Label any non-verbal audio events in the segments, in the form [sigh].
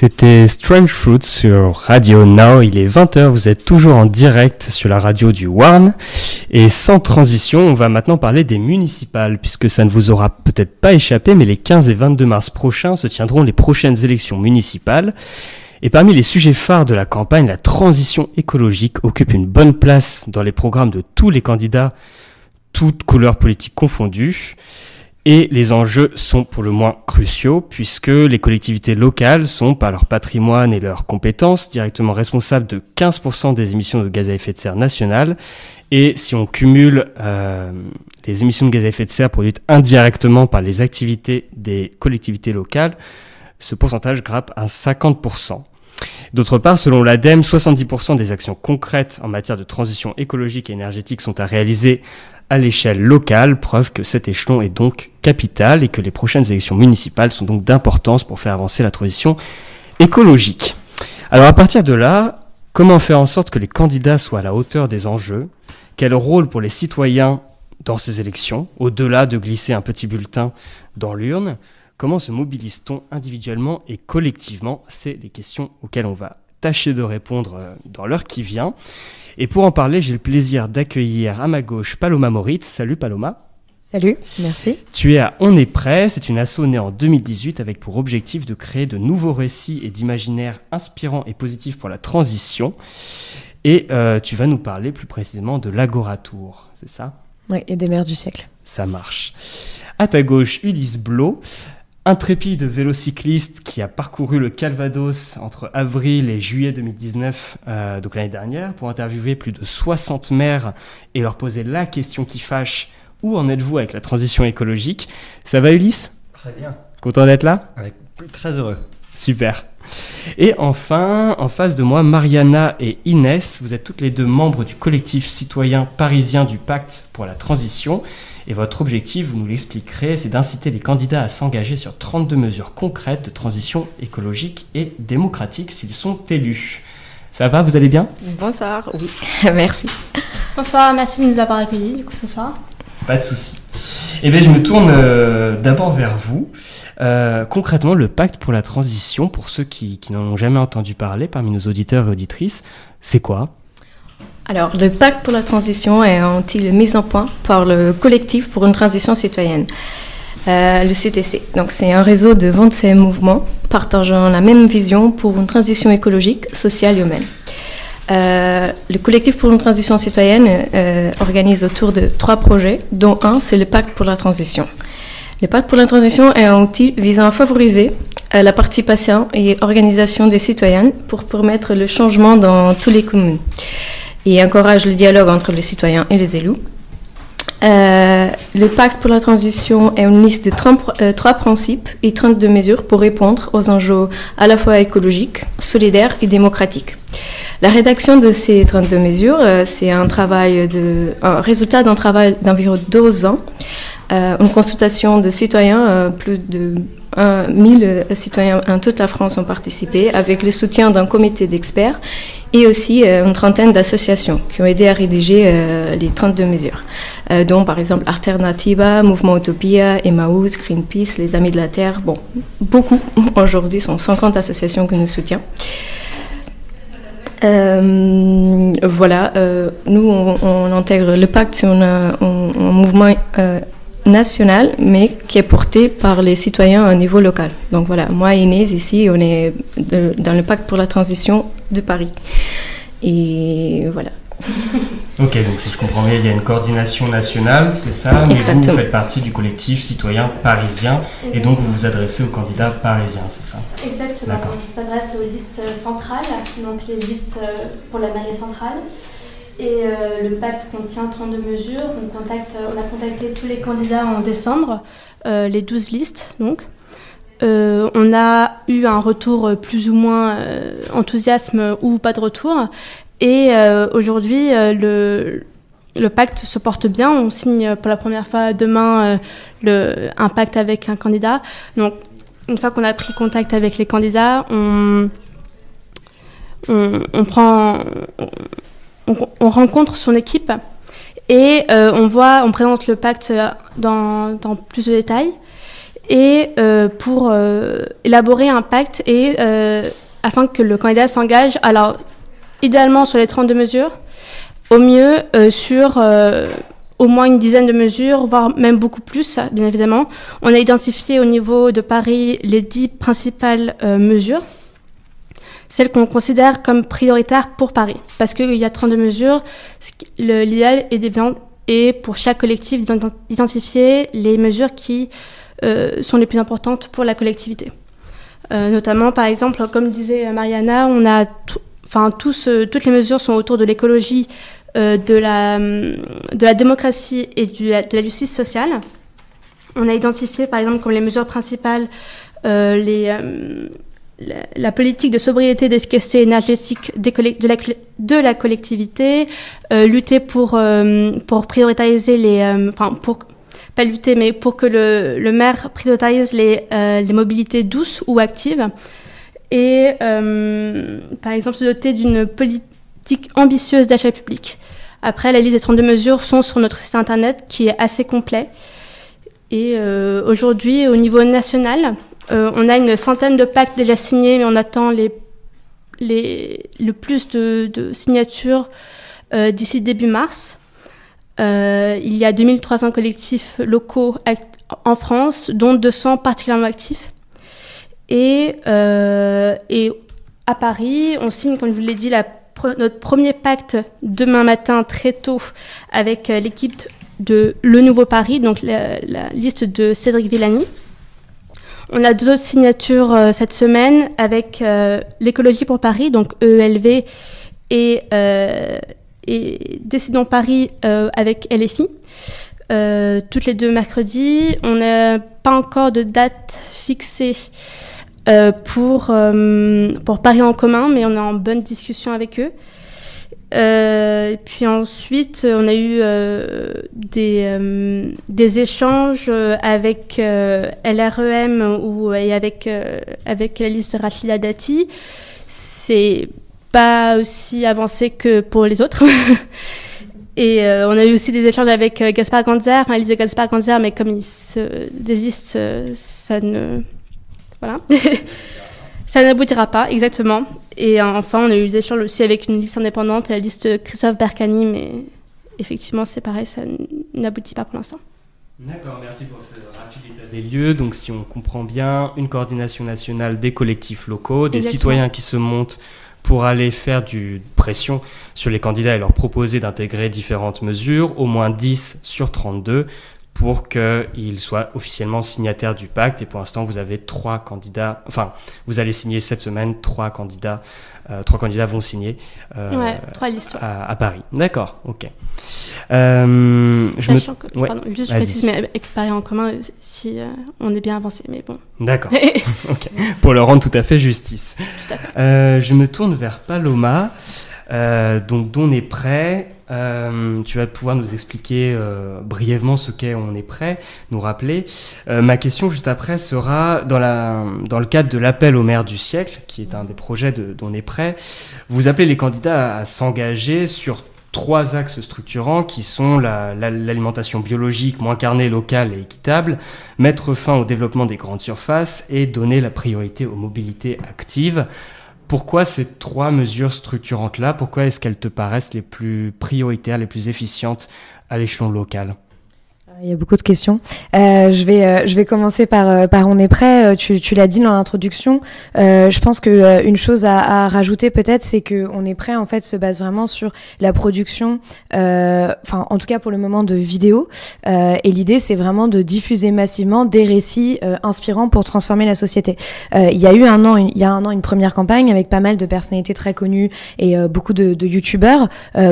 C'était Strange Fruits sur Radio Now. Il est 20h, vous êtes toujours en direct sur la radio du Warn. Et sans transition, on va maintenant parler des municipales, puisque ça ne vous aura peut-être pas échappé, mais les 15 et 22 mars prochains se tiendront les prochaines élections municipales. Et parmi les sujets phares de la campagne, la transition écologique occupe une bonne place dans les programmes de tous les candidats, toutes couleurs politiques confondues. Et les enjeux sont pour le moins cruciaux puisque les collectivités locales sont, par leur patrimoine et leurs compétences, directement responsables de 15% des émissions de gaz à effet de serre nationales. Et si on cumule euh, les émissions de gaz à effet de serre produites indirectement par les activités des collectivités locales, ce pourcentage grappe à 50%. D'autre part, selon l'ADEME, 70% des actions concrètes en matière de transition écologique et énergétique sont à réaliser à l'échelle locale, preuve que cet échelon est donc capital et que les prochaines élections municipales sont donc d'importance pour faire avancer la transition écologique. Alors à partir de là, comment faire en sorte que les candidats soient à la hauteur des enjeux? Quel rôle pour les citoyens dans ces élections, au-delà de glisser un petit bulletin dans l'urne? Comment se mobilise-t-on individuellement et collectivement? C'est les questions auxquelles on va tâcher de répondre euh, dans l'heure qui vient. Et pour en parler, j'ai le plaisir d'accueillir à ma gauche Paloma Moritz. Salut Paloma. Salut, merci. Tu es à On est prêt, c'est une asso née en 2018 avec pour objectif de créer de nouveaux récits et d'imaginaires inspirants et positifs pour la transition. Et euh, tu vas nous parler plus précisément de l'Agoratour, c'est ça? Oui, et des mers du siècle. Ça marche. À ta gauche, Ulysse Blot intrépide vélocycliste qui a parcouru le Calvados entre avril et juillet 2019, euh, donc l'année dernière, pour interviewer plus de 60 maires et leur poser la question qui fâche où en êtes-vous avec la transition écologique? Ça va Ulysse? Très bien. Content d'être là? Avec très heureux. Super. Et enfin, en face de moi, Mariana et Inès, vous êtes toutes les deux membres du collectif citoyen parisien du Pacte pour la transition. Et votre objectif, vous nous l'expliquerez, c'est d'inciter les candidats à s'engager sur 32 mesures concrètes de transition écologique et démocratique s'ils sont élus. Ça va, vous allez bien? Bonsoir, oui, [laughs] merci. Bonsoir, merci de nous avoir accueillis du coup ce soir. Pas de souci. Eh bien, je me tourne euh, d'abord vers vous. Euh, concrètement, le pacte pour la transition, pour ceux qui, n'en ont jamais entendu parler parmi nos auditeurs et auditrices, c'est quoi? Alors, le pacte pour la transition est un outil mis en point par le collectif pour une transition citoyenne, euh, le CTC. Donc, c'est un réseau de 26 mouvements partageant la même vision pour une transition écologique, sociale et humaine. Euh, le collectif pour une transition citoyenne euh, organise autour de trois projets, dont un, c'est le pacte pour la transition. Le pacte pour la transition est un outil visant à favoriser la participation et organisation des citoyens pour permettre le changement dans toutes les communes et encourage le dialogue entre les citoyens et les élus. Euh, le pacte pour la transition est une liste de 30, euh, trois principes et 32 mesures pour répondre aux enjeux à la fois écologiques, solidaires et démocratiques. La rédaction de ces 32 mesures, euh, c'est un travail de, résultat d'un travail d'environ deux ans, une consultation de citoyens, plus de 1000 citoyens en toute la France ont participé avec le soutien d'un comité d'experts et aussi euh, une trentaine d'associations qui ont aidé à rédiger euh, les 32 mesures, euh, dont par exemple Alternativa, Mouvement Utopia, Emmaüs, Greenpeace, Les Amis de la Terre. Bon, beaucoup [laughs] aujourd'hui sont 50 associations que nous soutenons. voilà, nous on, intègre le pacte sur un, mouvement national, mais qui est porté par les citoyens à niveau local. Donc voilà, moi et Inès, ici, on est dans le pacte pour la transition de Paris. Et voilà. [laughs] ok, donc si je comprends bien, il y a une coordination nationale, c'est ça, mais vous, vous, faites partie du collectif citoyen parisien, et donc vous vous adressez aux candidats parisiens, c'est ça? Exactement, on s'adresse aux listes centrales, donc les listes pour la mairie centrale, et euh, le pacte contient 32 mesures. On, contacte, on a contacté tous les candidats en décembre, euh, les 12 listes donc. Euh, on a eu un retour plus ou moins enthousiasme ou pas de retour. Et aujourd'hui, le, le, pacte se porte bien. On signe pour la première fois demain le, un pacte avec un candidat. Donc, une fois qu'on a pris contact avec les candidats, on, on, prend, on, rencontre son équipe et euh, on voit, on présente le pacte dans, plus de détails. et pour élaborer un pacte et afin que le candidat s'engage, alors idéalement sur les 32 mesures, au mieux sur au moins une dizaine de mesures, voire même beaucoup plus, bien évidemment. On a identifié au niveau de Paris les dix principales euh, mesures, celles qu'on considère comme prioritaires pour Paris, parce qu'il y a 32 mesures. L'idéal est, pour chaque collectif d'identifier les mesures qui euh, sont les plus importantes pour la collectivité. Euh, notamment, par exemple, comme disait Mariana, on a enfin, toutes les mesures sont autour de l'écologie, euh, de, la, de la démocratie et de la justice sociale. On a identifié par exemple comme les mesures principales euh, euh, la, politique de sobriété et d'efficacité énergétique de, la, collectivité, lutter pour, pour prioriser les... enfin, pour, pas lutter, mais pour que le, maire priorise les mobilités douces ou actives. Et par exemple se doter d'une politique ambitieuse d'achat public. Après, la liste des 32 mesures sont sur notre site internet qui est assez complet. Et euh, aujourd'hui, au niveau national, euh, on a une centaine de pactes déjà signés, mais on attend les, les, le plus de, signatures euh, d'ici début mars. il y a 2300 collectifs locaux en France, dont 200 particulièrement actifs. Et, et à Paris, on signe, comme je vous l'ai dit, notre premier pacte demain matin très tôt avec euh, l'équipe de Le Nouveau Paris, donc la, liste de Cédric Villani. On a deux autres signatures euh, cette semaine avec euh, l'écologie pour Paris, donc EELV, et, et Décidons Paris avec LFI. toutes les deux mercredis. On n'a pas encore de date fixée euh, pour, euh, pour Paris en commun, mais on est en bonne discussion avec eux. Euh, puis ensuite, on a eu des, des échanges avec LREM ou, et avec, avec la liste de Rachida Dati. C'est pas aussi avancé que pour les autres. [laughs] Et on a eu aussi des échanges avec Gaspard Ganzer, la liste de Gaspard Ganzer, mais comme il se désiste, ça ne voilà. [laughs] ça n'aboutira pas, exactement. Et enfin, on a eu des échanges aussi avec une liste indépendante, la liste Christophe Bercani, mais effectivement, c'est pareil, ça n'aboutit pas pour l'instant. D'accord, merci pour ce rapide état des lieux. Donc, si on comprend bien, une coordination nationale des collectifs locaux, des citoyens qui se montent pour aller faire du pression sur les candidats et leur proposer d'intégrer différentes mesures, au moins 10 sur 32 pour qu'il soit officiellement signataire du pacte. Et pour l'instant, vous avez trois candidats, enfin, vous allez signer cette semaine trois candidats. Euh, trois candidats vont signer euh, trois listes, à, Paris. D'accord, ok. Euh, je me... que, pardon, juste je précise, mais avec Paris en commun, si on est bien avancé, mais bon. D'accord, [laughs] ok. Pour leur rendre tout à fait justice. Tout à fait. je me tourne vers Paloma, donc dont on est prêt. Euh, tu vas pouvoir nous expliquer euh, brièvement ce qu'est On est prêt, nous rappeler. Euh, ma question juste après sera dans, le cadre de l'appel au maire du siècle, qui est un des projets d'On est prêt. Vous appelez les candidats à, s'engager sur trois axes structurants qui sont l'alimentation biologique moins carnée, locale et équitable, mettre fin au développement des grandes surfaces et donner la priorité aux mobilités actives. Pourquoi ces trois mesures structurantes-là, pourquoi est-ce qu'elles te paraissent les plus prioritaires, les plus efficientes à l'échelon local? Il y a beaucoup de questions. Euh, je vais euh, je vais commencer par euh, par on est prêt. Euh, tu, tu l'as dit dans l'introduction. Euh, je pense que une chose à, à rajouter peut-être, c'est que on est prêt en fait se base vraiment sur la production. Enfin, en tout cas pour le moment de vidéos. et l'idée, c'est vraiment de diffuser massivement des récits inspirants pour transformer la société. il y a eu un an, il y a un an, une première campagne avec pas mal de personnalités très connues et beaucoup de, de youtubeurs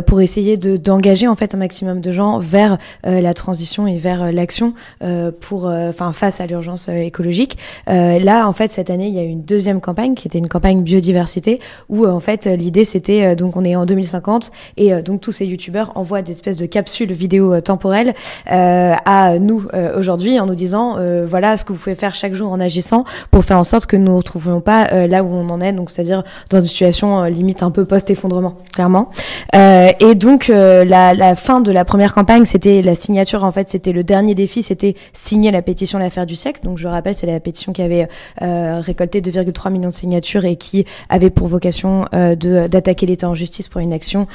pour essayer de d'engager en fait un maximum de gens vers la transition et vers euh, l'action euh, pour, euh, enfin, face à l'urgence écologique. là, en fait, cette année, il y a eu une deuxième campagne qui était une campagne biodiversité où, en fait, l'idée c'était donc on est en 2050 et donc tous ces youtubeurs envoient des espèces de capsules vidéo temporelles à nous aujourd'hui en nous disant voilà ce que vous pouvez faire chaque jour en agissant pour faire en sorte que nous ne retrouvions pas là où on en est, donc c'est-à-dire dans une situation limite un peu post-effondrement, clairement. et donc la, la, fin de la première campagne, c'était la signature en fait, c'était le dernier défi, c'était signer la pétition L'affaire du siècle. Donc je rappelle, c'est la pétition qui avait récolté 2,3 millions de signatures et qui avait pour vocation d'attaquer l'État en justice pour une action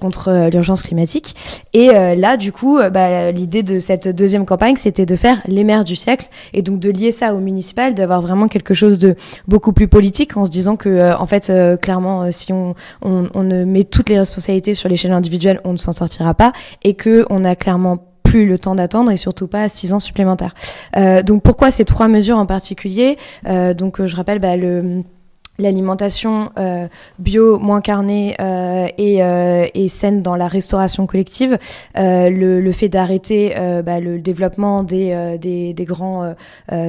contre l'urgence climatique. Et là, du coup, bah, l'idée de cette deuxième campagne, c'était de faire les maires du siècle et donc de lier ça au municipal, d'avoir vraiment quelque chose de beaucoup plus politique en se disant que, en fait, clairement, si on, on, on ne met toutes les responsabilités sur l'échelle individuelle, on ne s'en sortira pas et que on a clairement le temps d'attendre et surtout pas six ans supplémentaires. Euh, donc pourquoi ces trois mesures en particulier? Euh, Donc je rappelle bah, le l'alimentation euh, bio moins carnée euh, et, euh, et, saine dans la restauration collective, euh, le, le, fait d'arrêter euh, bah, le développement des, euh, des, des grands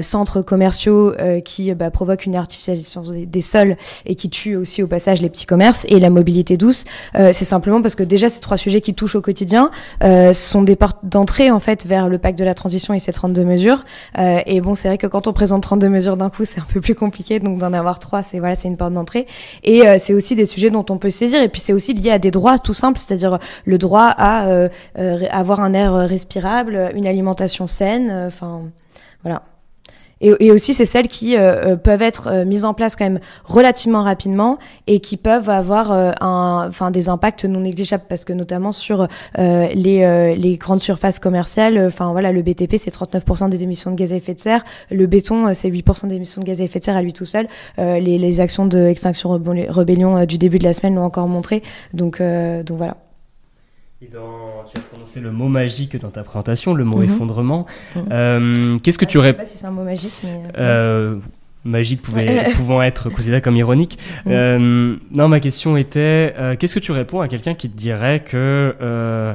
centres commerciaux qui bah, provoquent une artificialisation des, sols et qui tuent aussi au passage les petits commerces et la mobilité douce, c'est simplement parce que déjà ces trois sujets qui touchent au quotidien sont des portes d'entrée en fait vers le pacte de la transition et ces 32 mesures. et bon, c'est vrai que quand on présente 32 mesures d'un coup, c'est un peu plus compliqué, donc d'en avoir trois, c'est voilà c'est une porte d'entrée. Et euh, c'est aussi des sujets dont on peut saisir. Et puis c'est aussi lié à des droits tout simples, c'est-à-dire le droit à euh, euh, avoir un air respirable, une alimentation saine. Enfin, voilà. Et, et aussi, c'est celles qui euh, euh, peuvent être euh, mises en place quand même relativement rapidement et qui peuvent avoir un, enfin, des impacts non négligeables parce que notamment sur les, les grandes surfaces commerciales, enfin voilà, le BTP c'est 39% des émissions de gaz à effet de serre, le béton c'est 8% des émissions de gaz à effet de serre à lui tout seul. les, les actions de extinction rébellion du début de la semaine l'ont encore montré. Donc, donc voilà. Et dans, tu as prononcé le mot magique dans ta présentation, le mot mm -hmm. effondrement. Mm -hmm. euh, Qu'est-ce que tu aurais... Je sais pas si c'est un mot magique, mais... Euh, magique pouvait, [laughs] pouvant être considéré comme ironique. Mm. Euh, non, ma question était, euh, qu'est-ce que tu réponds à quelqu'un qui te dirait que euh,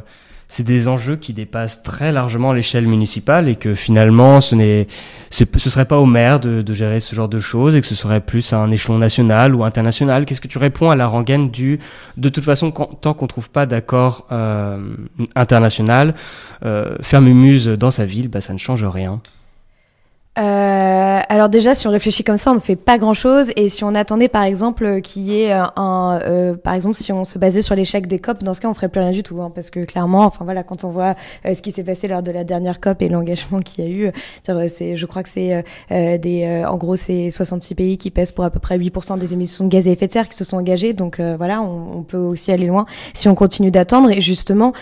c'est des enjeux qui dépassent très largement l'échelle municipale et que finalement ce n'est ce, serait pas au maire de, gérer ce genre de choses et que ce serait plus à un échelon national ou international. Qu'est-ce que tu réponds à la rengaine du de toute façon tant qu'on trouve pas d'accord euh, international, euh, faire mumuse dans sa ville, bah, ça ne change rien. Euh, alors déjà, si on réfléchit comme ça, on ne fait pas grand-chose. Et si on attendait, par exemple, qu'il y ait un, euh, par exemple, si on se basait sur l'échec des COP, dans ce cas, on ferait plus rien du tout, hein, parce que clairement, enfin voilà, quand on voit euh, ce qui s'est passé lors de la dernière COP et l'engagement qu'il y a eu, c'est, je crois que c'est euh, des, en gros, c'est 66 pays qui pèsent pour à peu près 8% des émissions de gaz à effet de serre qui se sont engagés. Donc voilà, on, on, peut aussi aller loin si on continue d'attendre. Et justement,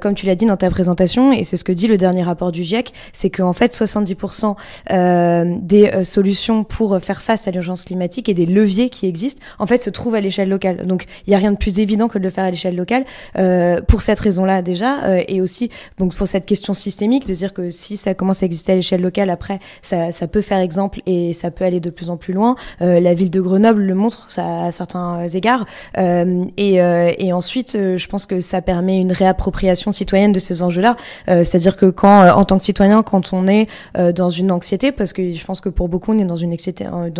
comme tu l'as dit dans ta présentation, et c'est ce que dit le dernier rapport du GIEC, c'est qu'en fait, 70% euh, des euh, solutions pour faire face à l'urgence climatique et des leviers qui existent, en fait, se trouvent à l'échelle locale. Donc, il n'y a rien de plus évident que de le faire à l'échelle locale, euh, pour cette raison-là déjà, euh, et aussi donc pour cette question systémique, de dire que si ça commence à exister à l'échelle locale, après, ça, ça, peut faire exemple et ça peut aller de plus en plus loin. Euh, la ville de Grenoble le montre ça, à certains égards. et, et ensuite, je pense que ça permet une réappropriation citoyenne de ces enjeux-là. C'est-à-dire que quand, en tant que citoyen, quand on est dans une anxiété, parce que je pense que pour beaucoup, on est dans une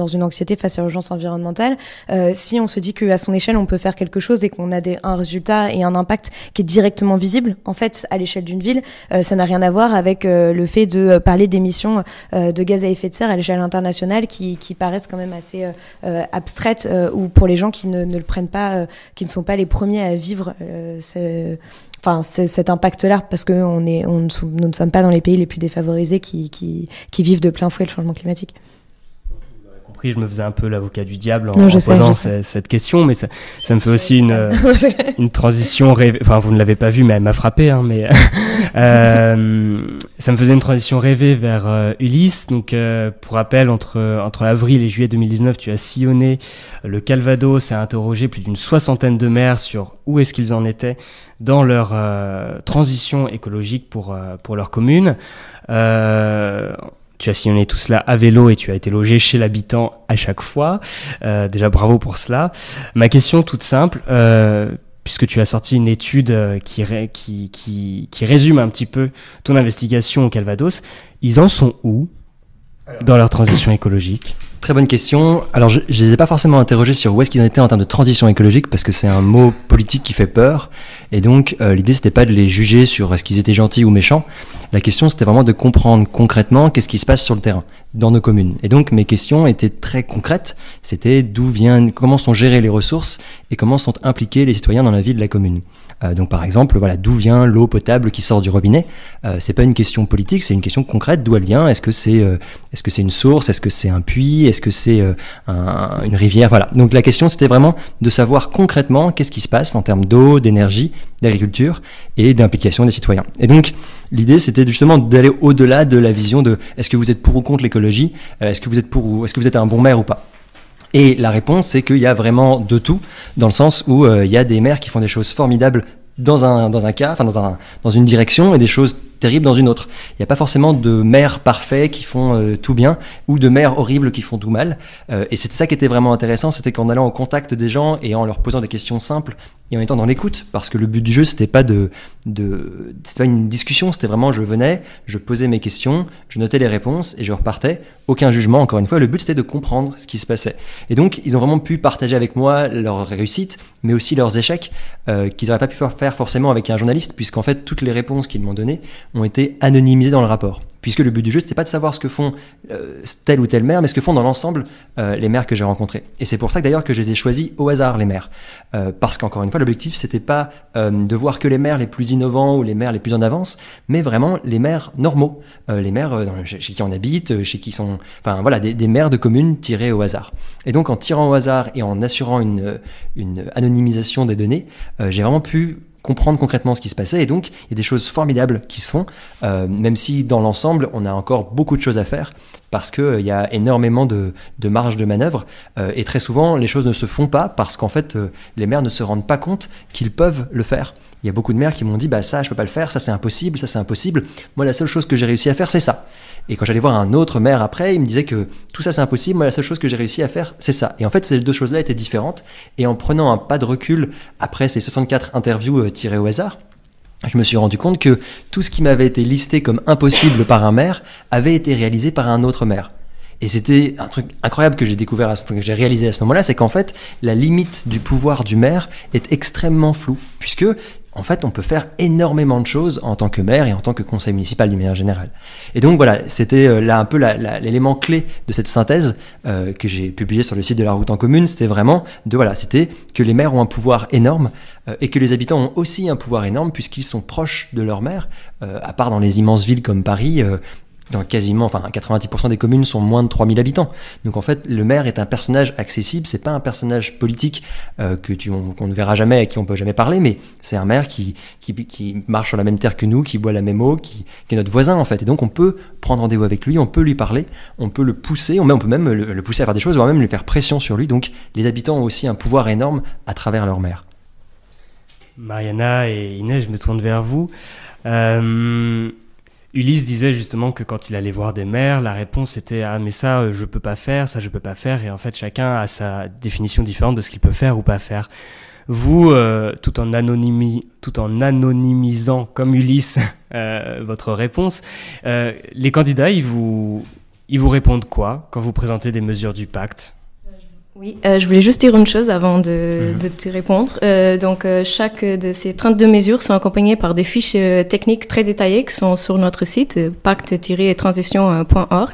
une anxiété face à l'urgence environnementale. Euh, si on se dit qu'à son échelle, on peut faire quelque chose et qu'on a un résultat et un impact qui est directement visible, en fait, à l'échelle d'une ville, euh, ça n'a rien à voir avec euh, le fait de parler d'émissions euh, de gaz à effet de serre à l'échelle internationale qui, paraissent quand même assez euh, abstraites ou pour les gens qui ne, ne le prennent pas, qui ne sont pas les premiers à vivre enfin cet impact-là, parce que est, on, nous ne sommes pas dans les pays les plus défavorisés qui vivent de plein fouet le changement climatique je me faisais un peu l'avocat du diable en, non, en sais, posant cette, cette, question, mais ça, ça me fait aussi une, [laughs] une transition rêvée. Enfin, vous ne l'avez pas vu, mais elle m'a frappé. Hein, mais [laughs] euh, ça me faisait une transition rêvée vers euh, Ulysse. Donc, euh, pour rappel, entre, entre avril et juillet 2019, tu as sillonné le Calvados et interrogé plus d'une soixantaine de maires sur où est-ce qu'ils en étaient dans leur euh, transition écologique pour, euh, pour leur commune. Euh, tu as sillonné tout cela à vélo et tu as été logé chez l'habitant à chaque fois. Euh, déjà bravo pour cela. Ma question toute simple, euh, puisque tu as sorti une étude qui, ré, qui, qui, qui, résume un petit peu ton investigation au Calvados, ils en sont où dans leur transition écologique? Très bonne question. Alors, je ne les ai pas forcément interrogés sur où est-ce qu'ils en étaient en termes de transition écologique, parce que c'est un mot politique qui fait peur. Et donc, euh, l'idée, c'était pas de les juger sur est-ce qu'ils étaient gentils ou méchants. La question, c'était vraiment de comprendre concrètement qu'est-ce qui se passe sur le terrain. dans nos communes. Et donc mes questions étaient très concrètes. C'était d'où vient, comment sont gérées les ressources et comment sont impliqués les citoyens dans la vie de la commune. Euh, donc par exemple, voilà, d'où vient l'eau potable qui sort du robinet? Euh, C'est pas une question politique, c'est une question concrète. D'où elle vient? Est-ce que c'est euh, est-ce que c'est une source? Est-ce que c'est un puits? Est-ce que c'est un, une rivière? Voilà. Donc la question c'était vraiment de savoir concrètement qu'est-ce qui se passe en termes d'eau, d'énergie, d'agriculture et d'implication des citoyens. Et donc l'idée c'était justement d'aller au-delà de la vision de est-ce que vous êtes pour ou contre l'écologie? Est-ce que vous êtes pour ou est-ce que vous êtes un bon maire ou pas? Et la réponse, c'est qu'il y a vraiment de tout, dans le sens où euh, il y a des maires qui font des choses formidables dans un, dans un cas, enfin dans, un, dans une direction, et des choses terribles dans une autre. Il n'y a pas forcément de maires parfaits qui font euh, tout bien ou de maires horribles qui font tout mal. Euh, et c'était ça qui était vraiment intéressant, c'était qu'en allant au contact des gens et en leur posant des questions simples et en étant dans l'écoute, parce que le but du jeu c'était pas de c'était pas une discussion, c'était vraiment je venais, je posais mes questions, je notais les réponses et je repartais. Aucun jugement, encore une fois. Le but c'était de comprendre ce qui se passait. Et donc ils ont vraiment pu partager avec moi leurs réussites, mais aussi leurs échecs euh, qu'ils n'auraient pas pu faire forcément avec un journaliste, puisqu'en fait toutes les réponses qu'ils m'ont données ont été anonymisés dans le rapport. Puisque le but du jeu, c'était pas de savoir ce que font euh, tel ou tel maire, mais ce que font dans l'ensemble euh, les maires que j'ai rencontrés. Et c'est pour ça d'ailleurs que je les ai choisis au hasard, les maires. Euh, parce qu'encore une fois, l'objectif, c'était pas euh, de voir que les maires les plus innovants ou les maires les plus en avance, mais vraiment les maires normaux, euh, les maires dans, chez, qui on habite, chez qui sont, enfin voilà, des, des, maires de communes tirés au hasard. Et donc en tirant au hasard et en assurant une, une anonymisation des données, j'ai vraiment pu comprendre concrètement ce qui se passait. Et donc, il y a des choses formidables qui se font, euh, même si dans l'ensemble, on a encore beaucoup de choses à faire, parce qu'il euh, y a énormément de, de marge de manœuvre. Euh, et très souvent, les choses ne se font pas parce qu'en fait, les maires ne se rendent pas compte qu'ils peuvent le faire. Il y a beaucoup de maires qui m'ont dit, bah ça, je peux pas le faire, ça c'est impossible, ça c'est impossible. Moi, la seule chose que j'ai réussi à faire, c'est ça. Et quand j'allais voir un autre maire après, il me disait que tout ça c'est impossible, moi la seule chose que j'ai réussi à faire, c'est ça. Et en fait, ces deux choses-là étaient différentes. Et en prenant un pas de recul après ces 64 interviews euh, tirées au hasard, je me suis rendu compte que tout ce qui m'avait été listé comme impossible par un maire avait été réalisé par un autre maire. Et c'était un truc incroyable que j'ai découvert, que j'ai réalisé à ce moment-là, c'est qu'en fait, la limite du pouvoir du maire est extrêmement floue, puisque en fait, on peut faire énormément de choses en tant que maire et en tant que conseil municipal du manière générale. Et donc voilà, c'était euh, là un peu l'élément clé de cette synthèse euh, que j'ai publiée sur le site de la route en commune. C'était vraiment de voilà, c'était que les maires ont un pouvoir énorme euh, et que les habitants ont aussi un pouvoir énorme puisqu'ils sont proches de leur maire. À part dans les immenses villes comme Paris, dans quasiment, enfin 90% des communes sont moins de 3000 habitants. Donc en fait, le maire est un personnage accessible, c'est pas un personnage politique euh, que tu, qu'on ne verra jamais, à qui on peut jamais parler, mais c'est un maire qui, qui, qui, marche sur la même terre que nous, qui boit la même eau, qui, est notre voisin en fait. Et donc on peut prendre rendez-vous avec lui, on peut lui parler, on peut le pousser, on, on peut même le, le, pousser à faire des choses, voire même lui faire pression sur lui. Donc les habitants ont aussi un pouvoir énorme à travers leur maire. Mariana et Inès, je me tourne vers vous. Euh, Ulysse disait justement que quand il allait voir des maires, la réponse était ah mais ça euh, je peux pas faire, ça je peux pas faire et en fait chacun a sa définition différente de ce qu'il peut faire ou pas faire. Vous, euh, tout, en tout en anonymisant comme Ulysse [laughs] euh, votre réponse, les candidats ils vous, ils vous répondent quoi quand vous présentez des mesures du pacte? Oui, euh, je voulais juste dire une chose avant de, mmh. de te répondre. Euh, donc, euh, chaque de ces 32 mesures sont accompagnées par des fiches euh, techniques très détaillées qui sont sur notre site, euh, pacte-transition.org.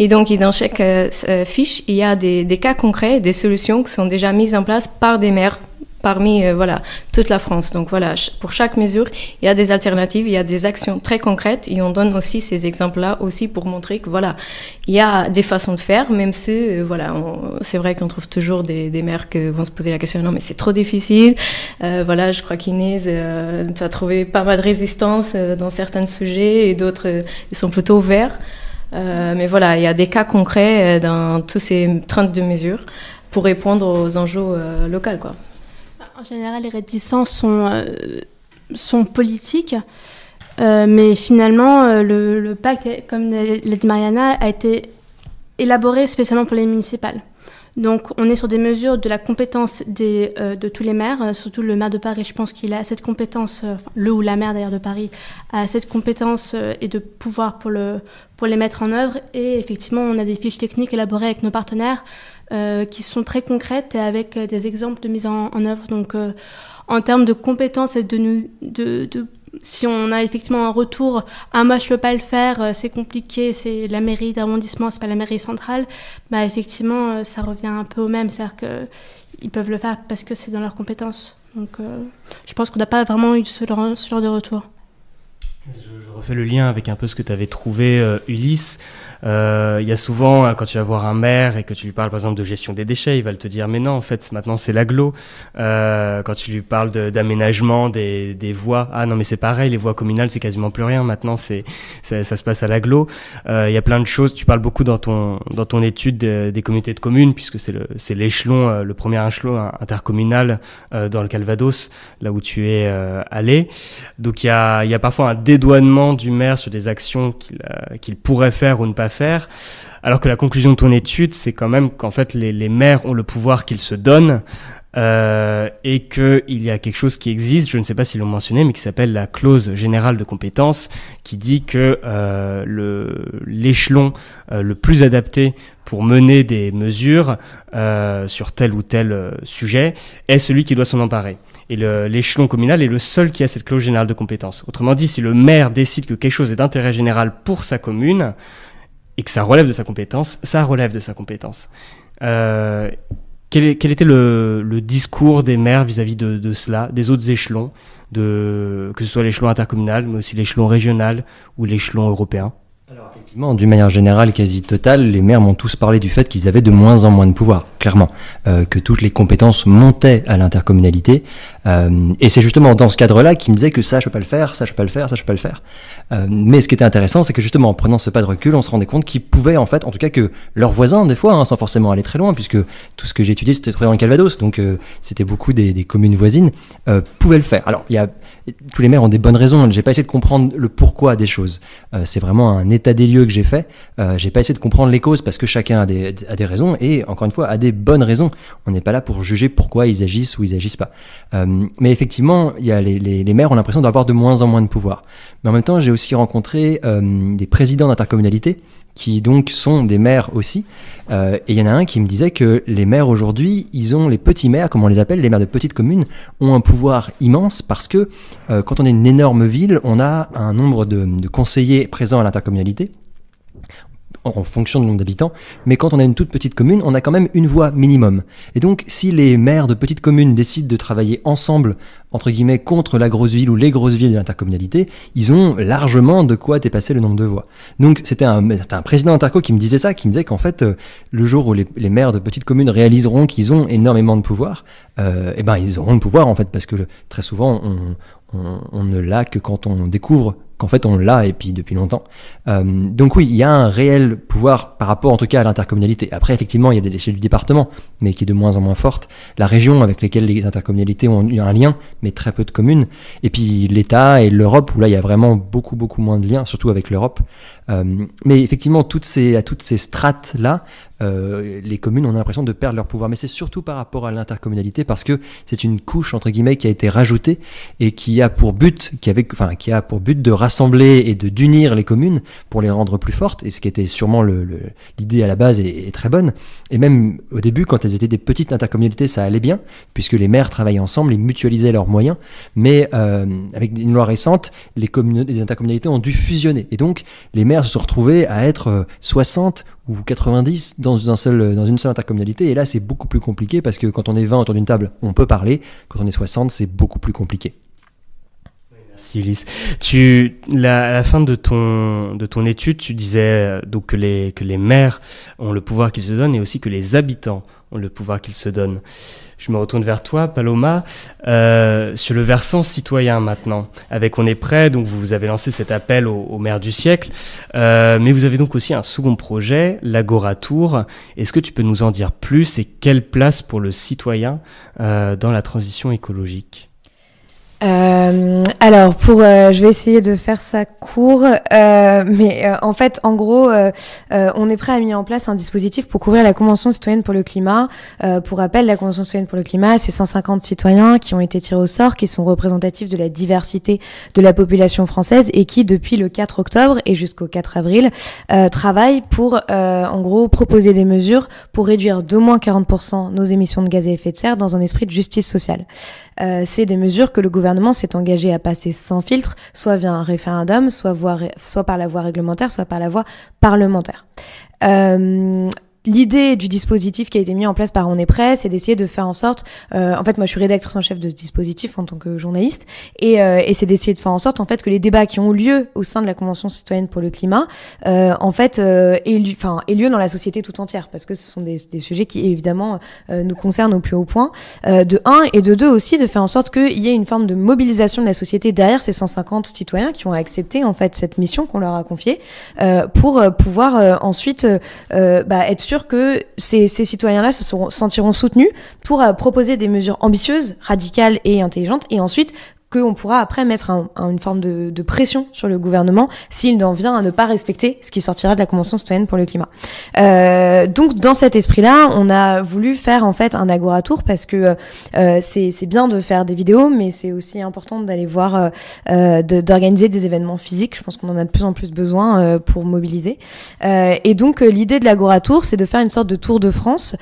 Et donc, dans chaque euh, fiche, il y a des, des, cas concrets, des solutions qui sont déjà mises en place par des maires parmi euh, voilà toute la France. Donc voilà, pour chaque mesure, il y a des alternatives, il y a des actions très concrètes et on donne aussi ces exemples-là aussi pour montrer que voilà, il y a des façons de faire, même si euh, voilà, c'est vrai qu'on trouve toujours des, des, maires qui vont se poser la question non mais c'est trop difficile. Euh, voilà, je crois qu'Inès, tu as trouvé pas mal de résistance dans certains sujets et d'autres ils sont plutôt ouverts. mais voilà, il y a des cas concrets dans tous ces 32 mesures pour répondre aux enjeux locaux. En général, les réticences sont, euh, politiques, euh, mais finalement, euh, le, pacte, comme l'a dit Mariana, a été élaboré spécialement pour les municipales. Donc, on est sur des mesures de la compétence de tous les maires, surtout le maire de Paris. Je pense qu'il a cette compétence, euh, le ou la maire d'ailleurs de Paris, a cette compétence euh, et de pouvoir pour, le, pour les mettre en œuvre. Et effectivement, on a des fiches techniques élaborées avec nos partenaires qui sont très concrètes et avec des exemples de mise en, œuvre. Donc, en termes de compétences et de, si on a effectivement un retour, ah moi je peux pas le faire, c'est compliqué, c'est la mairie d'arrondissement, c'est pas la mairie centrale, bah effectivement ça revient un peu au même, c'est-à-dire que ils peuvent le faire parce que c'est dans leurs compétences. Donc je pense qu'on n'a pas vraiment eu ce genre de retour. Je, refais le lien avec un peu ce que tu avais trouvé, Ulysse. Euh, il y a souvent, hein, quand tu vas voir un maire et que tu lui parles par exemple de gestion des déchets, il va te dire mais non, en fait maintenant c'est l'aglo. Euh, quand tu lui parles d'aménagement des, des, voies, ah non mais c'est pareil, les voies communales c'est quasiment plus rien. Maintenant c'est ça, se passe à l'aglo. Euh, il y a plein de choses. Tu parles beaucoup dans ton dans ton étude des communautés de communes puisque c'est le l'échelon, le premier échelon intercommunal euh, dans le Calvados, là où tu es allé. Donc il y a il y a parfois un dédouanement du maire sur des actions qu'il qu'il pourrait faire ou ne pas Alors que la conclusion de ton étude, c'est quand même qu'en fait les, maires ont le pouvoir qu'ils se donnent euh, et qu'il y a quelque chose qui existe, je ne sais pas s'ils l'ont mentionné, mais qui s'appelle la clause générale de compétence, qui dit que euh, l'échelon euh, le plus adapté pour mener des mesures sur tel ou tel sujet est celui qui doit s'en emparer. Et l'échelon communal est le seul qui a cette clause générale de compétence. Autrement dit, si le maire décide que quelque chose est d'intérêt général pour sa commune, et que ça relève de sa compétence, ça relève de sa compétence. Euh, quel, était le, discours des maires vis-à-vis de, cela, des autres échelons, que ce soit l'échelon intercommunal, mais aussi l'échelon régional ou l'échelon européen? Alors effectivement, d'une manière générale, quasi totale, les maires m'ont tous parlé du fait qu'ils avaient de moins en moins de pouvoir, clairement, euh, que toutes les compétences montaient à l'intercommunalité. Euh, et c'est justement dans ce cadre-là qu'ils me disaient que ça, je peux pas le faire, ça, je peux pas le faire, ça, je peux pas le faire. Euh, mais ce qui était intéressant, c'est que justement, en prenant ce pas de recul, on se rendait compte qu'ils pouvaient, en fait, en tout cas que leurs voisins, des fois, hein, sans forcément aller très loin, puisque tout ce que j'ai étudié, c'était trouvé dans le Calvados, donc euh, c'était beaucoup des, communes voisines, pouvaient le faire. Alors, il y a tous les maires ont des bonnes raisons. J'ai pas essayé de comprendre le pourquoi des choses. C'est vraiment un état des lieux que j'ai fait. J'ai pas essayé de comprendre les causes parce que chacun a des, raisons et encore une fois a des bonnes raisons. On n'est pas là pour juger pourquoi ils agissent ou ils agissent pas. Mais effectivement, il y a les, maires ont l'impression d'avoir de moins en moins de pouvoir. Mais en même temps, j'ai aussi rencontré euh, des présidents d'intercommunalité qui donc sont des maires aussi. Euh, et il y en a un qui me disait que les maires aujourd'hui, ils ont les petits maires, comme on les appelle, les maires de petites communes, ont un pouvoir immense parce que euh, quand on est une énorme ville, on a un nombre de conseillers présents à l'intercommunalité en fonction du nombre d'habitants, mais quand on a une toute petite commune, on a quand même une voix minimum. Et donc, si les maires de petites communes décident de travailler ensemble, entre guillemets, contre la grosse ville ou les grosses villes de l'intercommunalité, ils ont largement de quoi dépasser le nombre de voix. Donc, c'était un, un président interco qui me disait ça, qui me disait qu'en fait, euh, le jour où les, maires de petites communes réaliseront qu'ils ont énormément de pouvoir, euh, eh ben, ils auront le pouvoir, en fait, parce que très souvent, on, on ne l'a que quand on découvre qu'en fait on l'a et puis depuis longtemps. Euh, donc oui, il y a un réel pouvoir par rapport en tout cas à l'intercommunalité. Après effectivement il y a l'échelle du département, mais qui est de moins en moins forte. La région avec lesquelles les intercommunalités ont eu un lien, mais très peu de communes. Et puis l'État et l'Europe où là il y a vraiment beaucoup beaucoup moins de liens, surtout avec l'Europe. Euh, mais effectivement toutes ces à toutes ces strates là, euh, les communes ont l'impression de perdre leur pouvoir. Mais c'est surtout par rapport à l'intercommunalité parce que c'est une couche entre guillemets qui a été rajoutée et qui a pour but, qui avait, enfin, qui a pour but de rassembler et de d'unir les communes pour les rendre plus fortes. Et ce qui était sûrement l'idée à la base est, est, très bonne. Et même au début, quand elles étaient des petites intercommunalités, ça allait bien puisque les maires travaillaient ensemble, ils mutualisaient leurs moyens. Mais euh, avec une loi récente, les, les intercommunalités ont dû fusionner et donc les maires se sont retrouvés à être 60 euh, ou 90 dans, dans une seule intercommunalité. Et là, c'est beaucoup plus compliqué parce que quand on est 20 autour d'une table, on peut parler. Quand on est 60, c'est beaucoup plus compliqué. Ulysse. Tu, à la fin de ton, de ton étude, tu disais euh, donc que les, que les maires ont le pouvoir qu'ils se donnent et aussi que les habitants ont le pouvoir qu'ils se donnent. Je me retourne vers toi, Paloma, euh, sur le versant citoyen maintenant. Avec On est prêt, donc vous avez lancé cet appel au, au maire du siècle, euh, mais vous avez donc aussi un second projet, l'Agora Tour. Est-ce que tu peux nous en dire plus et quelle place pour le citoyen dans la transition écologique? Euh, alors, pour, euh, je vais essayer de faire ça court, euh, mais euh, en fait, en gros, euh, on est prêt à mettre en place un dispositif pour couvrir la Convention citoyenne pour le climat. pour rappel, la Convention citoyenne pour le climat, c'est 150 citoyens qui ont été tirés au sort, qui sont représentatifs de la diversité de la population française et qui, depuis le 4 octobre et jusqu'au 4 avril, travaillent pour, en gros, proposer des mesures pour réduire d'au moins 40% nos émissions de gaz à effet de serre dans un esprit de justice sociale. c'est des mesures que le gouvernement gouvernement s'est engagé à passer sans filtre, soit via un référendum, soit, soit par la voie réglementaire, soit par la voie parlementaire. Euh, L'idée du dispositif qui a été mis en place par On est prêt, c'est d'essayer de faire en sorte. Euh, en fait, moi, je suis rédactrice en chef de ce dispositif en tant que journaliste, et, euh, et c'est d'essayer de faire en sorte, en fait, que les débats qui ont lieu au sein de la Convention citoyenne pour le climat, euh, en fait, euh, aient, enfin, aient lieu dans la société tout entière, parce que ce sont des, des sujets qui évidemment euh, nous concernent au plus haut point. Euh, de un et de deux aussi, de faire en sorte qu'il y ait une forme de mobilisation de la société derrière ces 150 citoyens qui ont accepté en fait cette mission qu'on leur a confiée, pour pouvoir ensuite bah, être sûr que ces, citoyens-là se sentiront soutenus pour euh, proposer des mesures ambitieuses, radicales et intelligentes, et ensuite qu'on pourra après mettre une forme de, pression sur le gouvernement s'il en vient à ne pas respecter ce qui sortira de la Convention citoyenne pour le climat. Euh, donc dans cet esprit-là, on a voulu faire en fait un agoratour parce que euh, c'est bien de faire des vidéos, mais c'est aussi important d'aller voir, euh, euh d'organiser des événements physiques. Je pense qu'on en a de plus en plus besoin euh, pour mobiliser. Euh, et donc l'idée de l'agoratour, c'est de faire une sorte de tour de France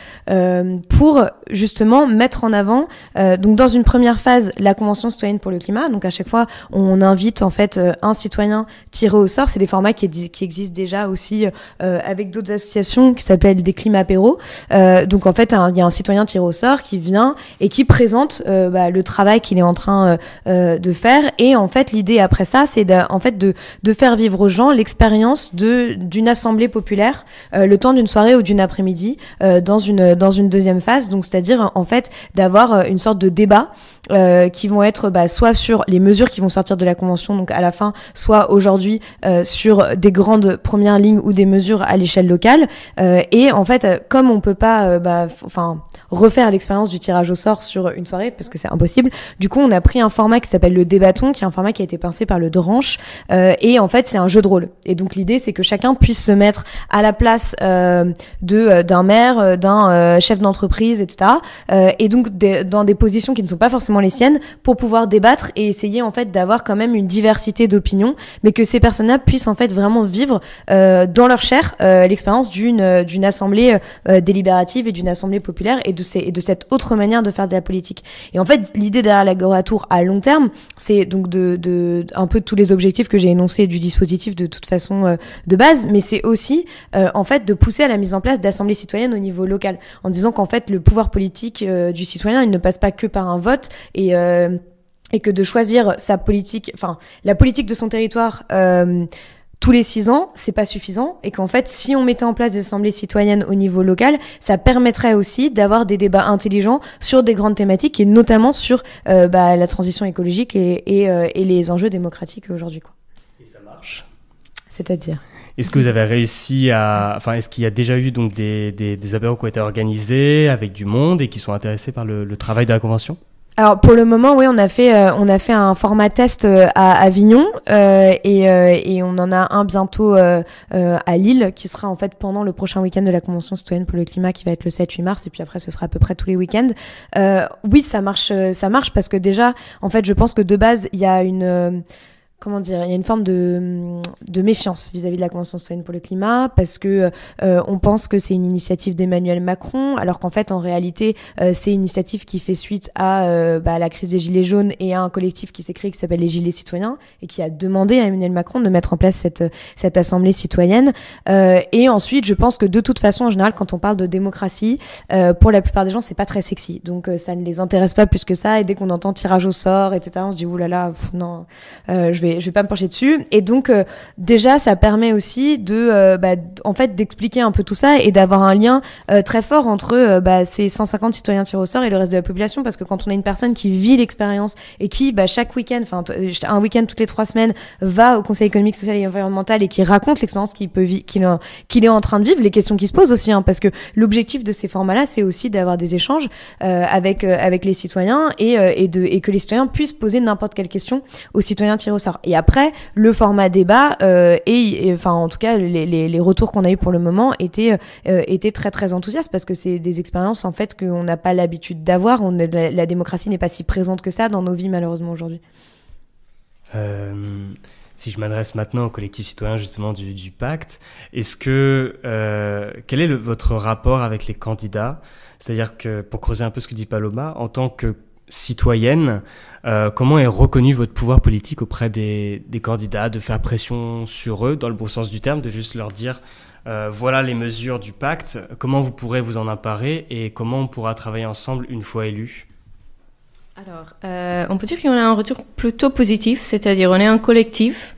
pour justement mettre en avant, donc dans une première phase, la Convention citoyenne pour le climat. Donc à chaque fois, on invite en fait euh, un citoyen tiré au sort. C'est des formats qui, existent déjà aussi euh, avec d'autres associations qui s'appellent des climats apéros. Euh, donc en fait, il y a un citoyen tiré au sort qui vient et qui présente bah, le travail qu'il est en train de faire. Et en fait, l'idée après ça, c'est en fait de, faire vivre aux gens l'expérience d'une assemblée populaire le temps d'une soirée ou d'une après-midi dans une dans une deuxième phase. Donc c'est-à-dire en fait d'avoir une sorte de débat euh, qui vont être bah, soit sur les mesures qui vont sortir de la convention, donc à la fin, soit aujourd'hui euh, sur des grandes premières lignes ou des mesures à l'échelle locale. Euh, et en fait, comme on peut pas, euh, bah, enfin, refaire l'expérience du tirage au sort sur une soirée parce que c'est impossible, du coup, on a pris un format qui s'appelle le débaton, qui est un format qui a été pensé par le Dranche. Euh, et en fait, c'est un jeu de rôle. Et donc l'idée, c'est que chacun puisse se mettre à la place de d'un maire, d'un chef d'entreprise, etc. et donc dans des positions qui ne sont pas forcément les siennes pour pouvoir débattre et essayer en fait d'avoir quand même une diversité d'opinions, mais que ces personnes-là puissent en fait vraiment vivre euh, dans leur chair euh, l'expérience d'une euh, d'une assemblée euh, délibérative et d'une assemblée populaire et de ces et de cette autre manière de faire de la politique. Et en fait, l'idée derrière l'agoratour à long terme, c'est donc de, de un peu tous les objectifs que j'ai énoncés du dispositif de toute façon euh, de base, mais c'est aussi en fait de pousser à la mise en place d'assemblées citoyennes au niveau local, en disant qu'en fait le pouvoir politique du citoyen, il ne passe pas que par un vote, et euh, et que de choisir sa politique, enfin la politique de son territoire euh, tous les six ans, c'est pas suffisant, et qu'en fait, si on mettait en place des assemblées citoyennes au niveau local, ça permettrait aussi d'avoir des débats intelligents sur des grandes thématiques, et notamment sur euh, bah, la transition écologique et, et, euh, et les enjeux démocratiques aujourd'hui. Et ça marche? C'est-à-dire? Est-ce que vous avez réussi à, enfin, est-ce qu'il y a déjà eu donc des, des, des qui ont été organisés avec du monde et qui sont intéressés par le, le travail de la convention? Alors pour le moment, oui, on a fait euh, on a fait un format test euh, à Avignon euh, et, euh, et, on en a un bientôt euh, à Lille qui sera en fait pendant le prochain week-end de la Convention citoyenne pour le climat qui va être le 7-8 mars et puis après ce sera à peu près tous les week-ends. oui, ça marche ça marche parce que déjà en fait je pense que de base il y a une comment dire, il y a une forme de, méfiance vis-à-vis de la Convention citoyenne pour le climat parce que euh, on pense que c'est une initiative d'Emmanuel Macron, alors qu'en fait, en réalité, euh, c'est une initiative qui fait suite à euh, bah, la crise des Gilets jaunes et à un collectif qui s'est créé qui s'appelle les Gilets citoyens et qui a demandé à Emmanuel Macron de mettre en place cette, assemblée citoyenne. Et ensuite, je pense que de toute façon, en général, quand on parle de démocratie, pour la plupart des gens, c'est pas très sexy. Donc, ça ne les intéresse pas plus que ça. Et dès qu'on entend tirage au sort, etc., on se dit, oulala, non, je vais je vais pas me pencher dessus. Et donc, euh, déjà, ça permet aussi de, euh, bah, en fait, d'expliquer un peu tout ça et d'avoir un lien euh, très fort entre bah, ces 150 citoyens tirés au sort et le reste de la population, parce que quand on a une personne qui vit l'expérience et qui, bah, chaque week-end, enfin, un week-end toutes les trois semaines, va au Conseil économique, social et environnemental et qui raconte l'expérience qu'il peut qu'il est en train de vivre, les questions qui se posent aussi, hein, parce que l'objectif de ces formats-là, c'est aussi d'avoir des échanges avec avec les citoyens et, et et que les citoyens puissent poser n'importe quelle question aux citoyens tirés au sort. Et après, le format débat euh, et, enfin en tout cas les, les, retours qu'on a eu pour le moment étaient euh, étaient très très enthousiastes parce que c'est des expériences en fait qu'on n'a pas l'habitude d'avoir. La, démocratie n'est pas si présente que ça dans nos vies malheureusement aujourd'hui. Euh, si je m'adresse maintenant au collectif citoyen justement du, du pacte, est-ce que quel est votre rapport avec les candidats? C'est-à-dire que pour creuser un peu ce que dit Paloma, en tant que citoyenne, euh, comment est reconnu votre pouvoir politique auprès des, candidats, de faire pression sur eux, dans le bon sens du terme, de juste leur dire euh, voilà les mesures du pacte, comment vous pourrez vous en emparer et comment on pourra travailler ensemble une fois élu Alors, euh, on peut dire qu'on a un retour plutôt positif, c'est-à-dire on est un collectif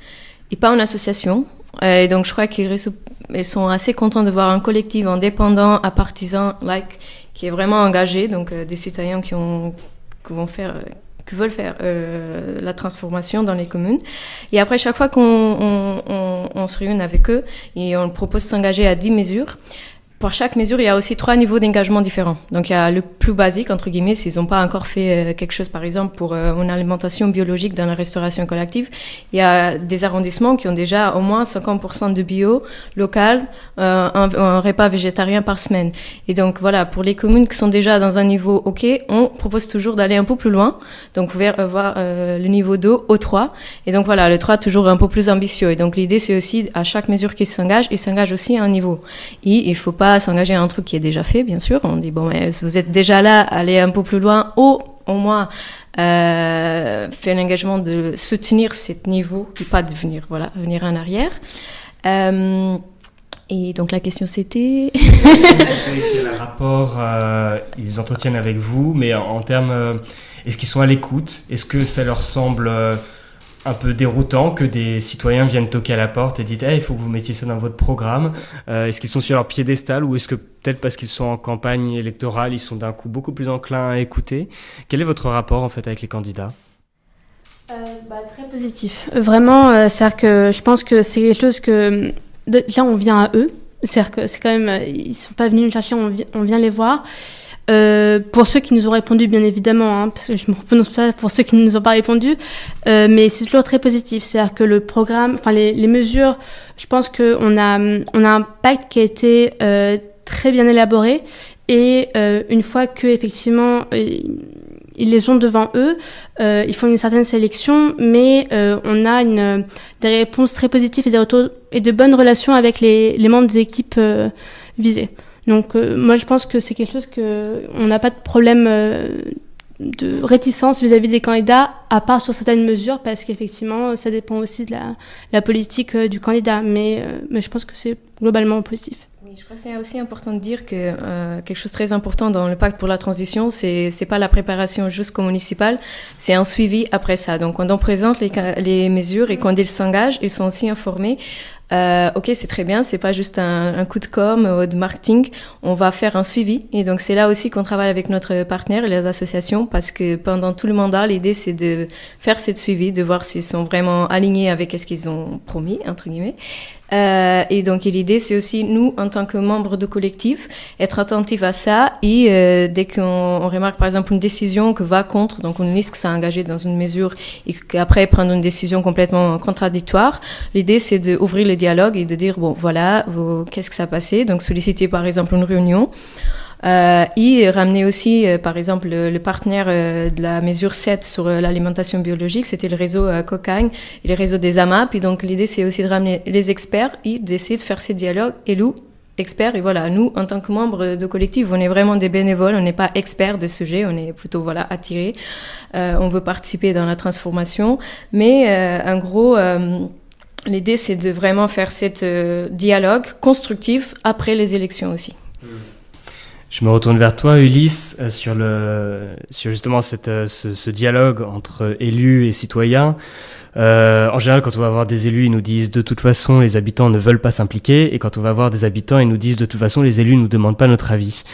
et pas une association. Et donc je crois qu'ils sont assez contents de voir un collectif indépendant à partisans like qui est vraiment engagé, donc des citoyens qui, ont, qui vont faire que veulent faire euh, la transformation dans les communes. Et après, chaque fois qu'on on, on, on se réunit avec eux, et on propose s'engager à 10 mesures, pour chaque mesure, il y a aussi trois niveaux d'engagement différents. Donc, il y a le plus basique, entre guillemets, s'ils n'ont pas encore fait euh, quelque chose, par exemple, pour euh, une alimentation biologique dans la restauration collective. Il y a des arrondissements qui ont déjà au moins 50% de bio local, euh, un, repas végétarien par semaine. Et donc, voilà, pour les communes qui sont déjà dans un niveau OK, on propose toujours d'aller un peu plus loin. Donc, verrez voir le niveau 2 au 3. Et donc, voilà, le 3 toujours un peu plus ambitieux. Et donc, l'idée, c'est aussi, à chaque mesure qui s'engage, il s'engage aussi à un niveau. Il faut pas s'engager à un truc qui est déjà fait, bien sûr. On dit, bon, mais vous êtes déjà là, allez un peu plus loin, ou au moins euh, faire l'engagement de soutenir ce niveau, et pas de venir, voilà, venir en arrière. Euh, et donc la question c'était... quel rapport euh, ils entretiennent avec vous, mais en, en termes... Euh, est-ce qu'ils sont à l'écoute? Est-ce que ça leur semble un peu déroutant que des citoyens viennent toquer à la porte et disent il faut que vous mettiez ça dans votre programme euh, Est-ce qu'ils sont sur leur piédestal ou est-ce que peut-être parce qu'ils sont en campagne électorale, ils sont d'un coup beaucoup plus enclins à écouter? Quel est votre rapport en fait avec les candidats? Euh, bah, Très positif. Vraiment, euh, c'est-à-dire que je pense que c'est quelque chose que là on vient à eux. C'est-à-dire que c'est quand même, ils sont pas venus nous chercher, on vient les voir. Euh, pour ceux qui nous ont répondu, bien évidemment, hein, parce que je me prononce pas pour ceux qui ne nous ont pas répondu, euh, mais c'est toujours très positif. C'est-à-dire que le programme, enfin les, les, mesures, je pense qu'on a, on a un pacte qui a été euh, très bien élaboré et euh, une fois que effectivement euh, ils les ont devant eux, euh, ils font une certaine sélection, mais on a une, des réponses très positives et, des retours, et de bonnes relations avec les, les membres des équipes visées. Donc euh, moi je pense que c'est quelque chose que on n'a pas de problème euh, de réticence vis-à-vis des candidats, à part sur certaines mesures, parce qu'effectivement ça dépend aussi de la, la politique euh, du candidat. Mais, mais je pense que c'est globalement positif. Oui, je crois que c'est aussi important de dire que quelque chose de très important dans le pacte pour la transition, c'est c'est pas la préparation jusqu'au municipal, c'est un suivi après ça. Donc quand on présente les, les mesures et quand ils s'engagent, ils sont aussi informés euh, ok, c'est très bien, c'est pas juste un, un, coup de com ou de marketing, on va faire un suivi. Et donc c'est là aussi qu'on travaille avec notre partenaire les associations parce que pendant tout le mandat, l'idée c'est de faire cette suivi, de voir s'ils sont vraiment alignés avec ce qu'ils ont promis, entre guillemets. Euh, et donc l'idée, c'est aussi nous, en tant que membres de collectif, être attentifs à ça. Et euh, dès qu'on remarque, par exemple, une décision que va contre, donc une liste qui s'est engagée dans une mesure et qu'après prendre une décision complètement contradictoire, l'idée, c'est d'ouvrir le dialogue et de dire, bon, voilà, qu'est-ce que ça a passé? Donc solliciter, par exemple, une réunion. Euh, et ramener aussi, euh, par exemple, le, partenaire euh, de la mesure 7 sur euh, l'alimentation biologique, c'était le réseau Cocagne et le réseau des AMAP. Et donc, l'idée, c'est aussi de ramener les experts et d'essayer de faire ces dialogues. Et nous, experts, et voilà, nous, en tant que membres de collectif, on est vraiment des bénévoles, on n'est pas experts de ce sujet, on est plutôt, voilà, attirés. on veut participer dans la transformation. Mais, en gros, l'idée, c'est de vraiment faire cet dialogue constructif après les élections aussi. Mmh. Je me retourne vers toi, Ulysse, euh, sur, le, sur justement cette, euh, ce, ce, dialogue entre élus et citoyens. Euh, en général, quand on va voir des élus, ils nous disent de toute façon les habitants ne veulent pas s'impliquer, et quand on va voir des habitants, ils nous disent de toute façon les élus ne nous demandent pas notre avis.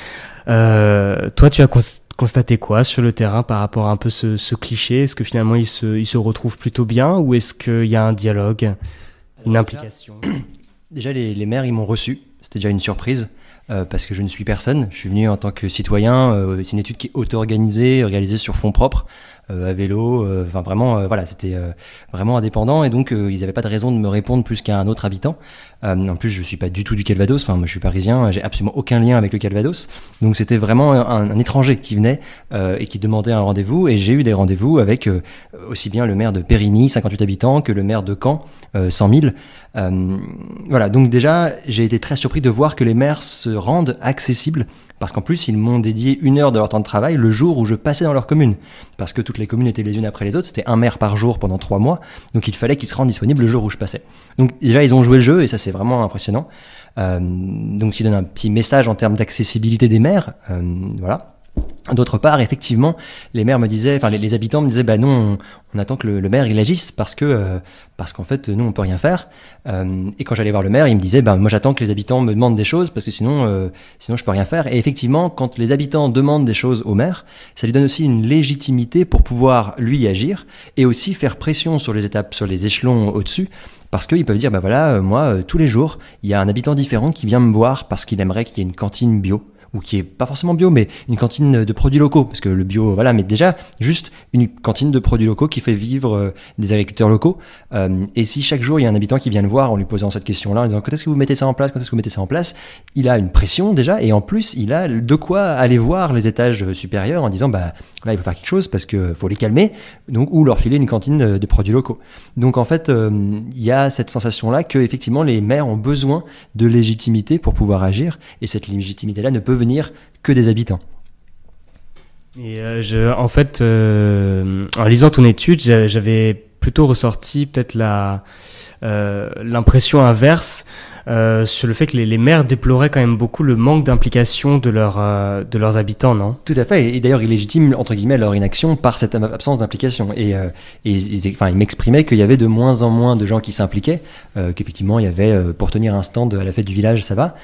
Euh, toi, tu as constaté quoi sur le terrain par rapport à un peu ce, ce cliché? Est-ce que finalement ils se, ils se retrouvent plutôt bien, ou est-ce qu'il y a un dialogue, une implication? [clears throat] Déjà, les, les maires, ils m'ont reçu. C'était déjà une surprise. Euh, parce que je ne suis personne. Je suis venu en tant que citoyen. Euh, c'est une étude qui est auto-organisée, réalisée sur fonds propres. Euh, à vélo. Euh, enfin, vraiment, voilà, c'était vraiment indépendant et donc ils n'avaient pas de raison de me répondre plus qu'à un autre habitant. en plus, je suis pas du tout du Calvados. Enfin, moi, je suis parisien. J'ai absolument aucun lien avec le Calvados. Donc, c'était vraiment un, un, étranger qui venait et qui demandait un rendez-vous. Et j'ai eu des rendez-vous avec aussi bien le maire de Périgny, 58 habitants, que le maire de Caen, 100 000. voilà. Donc déjà, j'ai été très surpris de voir que les maires se rendent accessibles Parce qu'en plus, ils m'ont dédié une heure de leur temps de travail le jour où je passais dans leur commune. Parce que toutes les communes étaient les unes après les autres. C'était un maire par jour pendant trois mois. Donc il fallait qu'ils se rendent disponibles le jour où je passais. Donc déjà, ils ont joué le jeu et ça, c'est vraiment impressionnant. Euh, donc, qui donne un petit message en termes d'accessibilité des maires. Euh, voilà. D'autre part, effectivement, les maires me disaient, enfin les, habitants me disaient, bah non, on, attend que le, maire il agisse parce que euh, parce qu'en fait nous on peut rien faire. Euh, et quand j'allais voir le maire, il me disait, bah moi j'attends que les habitants me demandent des choses parce que sinon euh, sinon je peux rien faire. Et effectivement, quand les habitants demandent des choses au maire, ça lui donne aussi une légitimité pour pouvoir lui agir et aussi faire pression sur les étapes, sur les échelons au-dessus parce qu'ils peuvent dire, bah voilà, moi, tous les jours, il y a un habitant différent qui vient me voir parce qu'il aimerait qu'il y ait une cantine bio ou qui est pas forcément bio, mais une cantine de produits locaux, parce que le bio, voilà, mais déjà juste une cantine de produits locaux qui fait vivre euh, des agriculteurs locaux. Euh, et si chaque jour il y a un habitant qui vient le voir en lui posant cette question-là, en disant quand est-ce que vous mettez ça en place, quand est-ce que vous mettez ça en place, il a une pression déjà, et en plus il a de quoi aller voir les étages supérieurs en disant bah là il faut faire quelque chose parce que faut les calmer, donc ou leur filer une cantine de, produits locaux. Donc en fait euh, il y a cette sensation-là que effectivement les maires ont besoin de légitimité pour pouvoir agir, et cette légitimité-là ne peut venir que des habitants. Et euh, je, en fait, euh, en lisant ton étude, j'avais plutôt ressorti peut-être la l'impression inverse euh, sur le fait que les, les, maires déploraient quand même beaucoup le manque d'implication de, leur, euh, de leurs habitants, non? Tout à fait, et, d'ailleurs ils légitiment entre guillemets leur inaction par cette absence d'implication. Et, euh, et ils, ils m'exprimaient qu'il y avait de moins en moins de gens qui s'impliquaient, qu'effectivement il y avait pour tenir un stand à la fête du village ça va,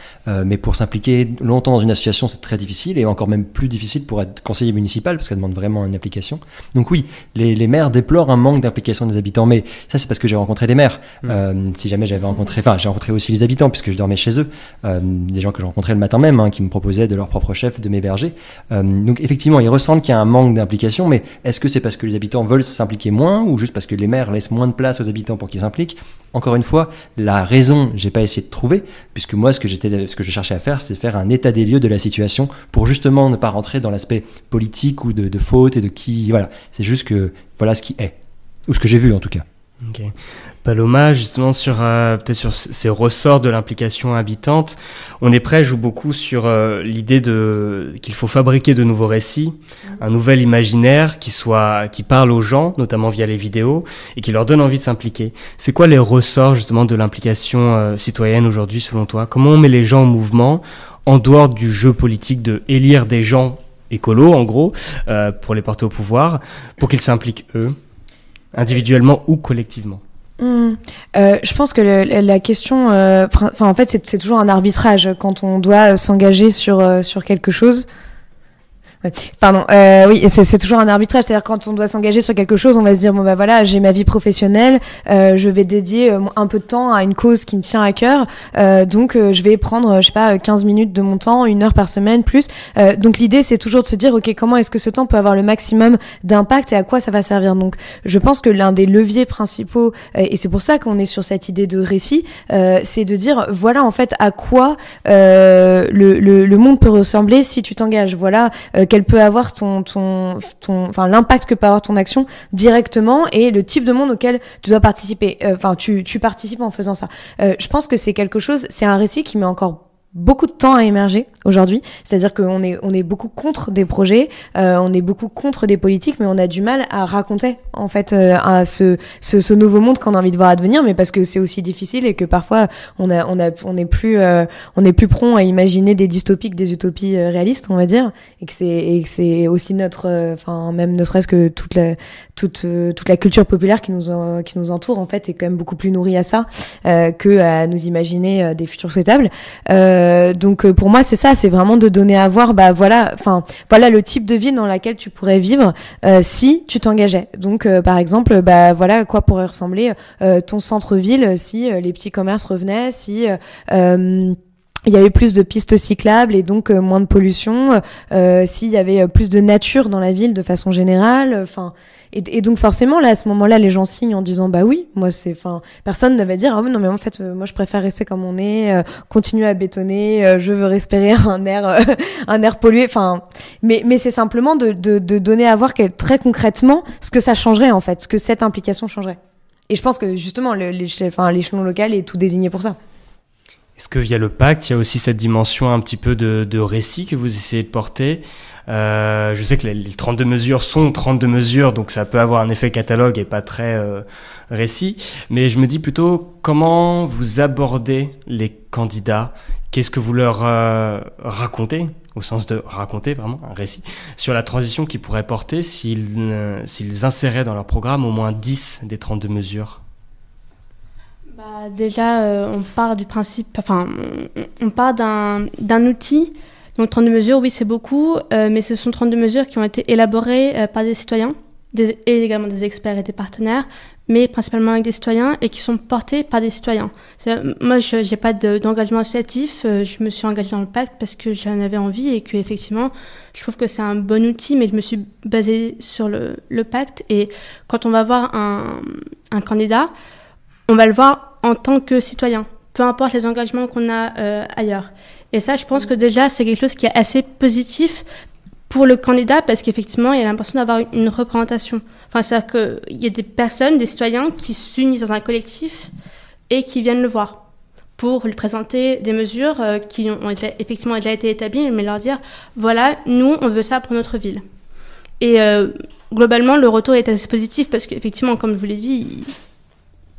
mais pour s'impliquer longtemps dans une association c'est très difficile et encore même plus difficile pour être conseiller municipal parce que ça demande vraiment une application. Donc oui, les, les maires déplorent un manque d'implication des habitants, mais ça c'est parce que j'ai rencontré des maires. Mmh. si jamais j'avais rencontré, enfin j'ai rencontré aussi les habitants habitants, puisque je dormais chez eux, euh, des gens que je rencontrais le matin même, hein, qui me proposaient de leur propre chef de m'héberger. Euh, donc effectivement, ils ressentent qu'il y a un manque d'implication, mais est-ce que c'est parce que les habitants veulent s'impliquer moins, ou juste parce que les maires laissent moins de place aux habitants pour qu'ils s'impliquent? Encore une fois, la raison, j'ai pas essayé de trouver, puisque moi, ce que j'étais, ce que je cherchais à faire, c'est faire un état des lieux de la situation pour justement ne pas rentrer dans l'aspect politique ou de, faute et de qui, voilà. C'est juste que voilà ce qui est, ou ce que j'ai vu en tout cas. Ok. Paloma, justement sur euh, peut-être sur ces ressorts de l'implication habitante, on est prêt, joue beaucoup sur euh, l'idée de qu'il faut fabriquer de nouveaux récits, un nouvel imaginaire qui soit qui parle aux gens, notamment via les vidéos, et qui leur donne envie de s'impliquer. C'est quoi les ressorts justement de l'implication euh, citoyenne aujourd'hui, selon toi? Comment on met les gens en mouvement en dehors du jeu politique de élire des gens écolos, en gros, pour les porter au pouvoir, pour qu'ils s'impliquent eux individuellement ou collectivement? Hmm. euh, je pense que la question, euh, enfin en fait c'est toujours un arbitrage quand on doit s'engager sur euh, sur quelque chose. Pardon. Euh, oui, c'est toujours un arbitrage. C'est-à-dire quand on doit s'engager sur quelque chose, on va se dire bon bah voilà, j'ai ma vie professionnelle, euh, je vais dédier euh, un peu de temps à une cause qui me tient à cœur. Euh, donc euh, je vais prendre, je sais pas, 15 minutes de mon temps, une heure par semaine plus. Euh, donc l'idée c'est toujours de se dire ok comment est-ce que ce temps peut avoir le maximum d'impact et à quoi ça va servir? Donc je pense que l'un des leviers principaux et c'est pour ça qu'on est sur cette idée de récit, c'est de dire voilà en fait à quoi le, le, le, monde peut ressembler si tu t'engages. Voilà qu'elle peut avoir ton, ton, ton, enfin l'impact que peut avoir ton action directement et le type de monde auquel tu dois participer. Euh, enfin, tu, tu participes en faisant ça. Euh, je pense que c'est quelque chose, c'est un récit qui met encore beaucoup de temps à émerger aujourd'hui. C'est-à-dire qu'on est, on est beaucoup contre des projets, euh, on est beaucoup contre des politiques, mais on a du mal à raconter en fait euh, à ce, ce, ce, nouveau monde qu'on a envie de voir advenir, mais parce que c'est aussi difficile et que parfois on a, on a, on est plus, euh, on est plus prompt à imaginer des dystopiques, des utopies euh, réalistes, on va dire, et que c'est, et que c'est aussi notre, euh, enfin même ne serait-ce que toute la, toute, toute la culture populaire qui nous, qui nous entoure en fait est quand même beaucoup plus nourrie à ça que à nous imaginer des futurs souhaitables. Euh, euh, donc euh, pour moi c'est ça, c'est vraiment de donner à voir, bah voilà, enfin voilà le type de ville dans laquelle tu pourrais vivre euh, si tu t'engageais. Donc par exemple, bah voilà à quoi pourrait ressembler ton centre-ville si les petits commerces revenaient, si il y avait plus de pistes cyclables et donc moins de pollution, s'il y avait plus de nature dans la ville de façon générale, et, donc forcément là à ce moment-là les gens signent en disant bah oui moi c'est enfin personne ne va dire ah oui non mais en fait euh, moi je préfère rester comme on est euh, continuer à bétonner euh, je veux respirer [laughs] un air un air pollué enfin mais mais c'est simplement de, de, de, donner à voir très concrètement ce que ça changerait en fait ce que cette implication changerait. Et je pense que justement l'échelon local est tout désigné pour ça Est-ce que via le pacte, il y a aussi cette dimension un petit peu de, récit que vous essayez de porter euh, Je sais que les, 32 mesures sont 32 mesures, donc ça peut avoir un effet catalogue et pas très euh, récit. Mais je me dis plutôt comment vous abordez les candidats? Qu'est-ce que vous leur euh, racontez au sens de raconter vraiment un récit, sur la transition qu'ils pourraient porter s'ils s'ils inséraient dans leur programme au moins 10 des 32 mesures? Bah, déjà, euh, on part du principe, enfin, on, part d'un outil. Donc 32 mesures, oui, c'est beaucoup, euh, mais ce sont 32 mesures qui ont été élaborées euh, par des citoyens et également des experts et des partenaires, mais principalement avec des citoyens et qui sont portés par des citoyens. Moi, je n'ai pas d'engagement associatif, je me suis engagée dans le pacte parce que j'en avais envie et que effectivement, je trouve que c'est un bon outil, mais je me suis basée sur le, le pacte. Et quand on va voir un, un candidat, on va le voir en tant que citoyen, peu importe les engagements qu'on a euh, ailleurs. Et ça, je pense que déjà, c'est quelque chose qui est assez positif pour le candidat parce qu'effectivement, il a l'impression d'avoir une représentation. Enfin, c'est-à-dire qu'il y a des personnes, des citoyens qui s'unissent dans un collectif et qui viennent le voir pour lui présenter des mesures euh, qui ont effectivement déjà été établies, mais leur dire, voilà, nous, on veut ça pour notre ville. Et euh, globalement, le retour est assez positif parce qu'effectivement, comme je vous l'ai dit,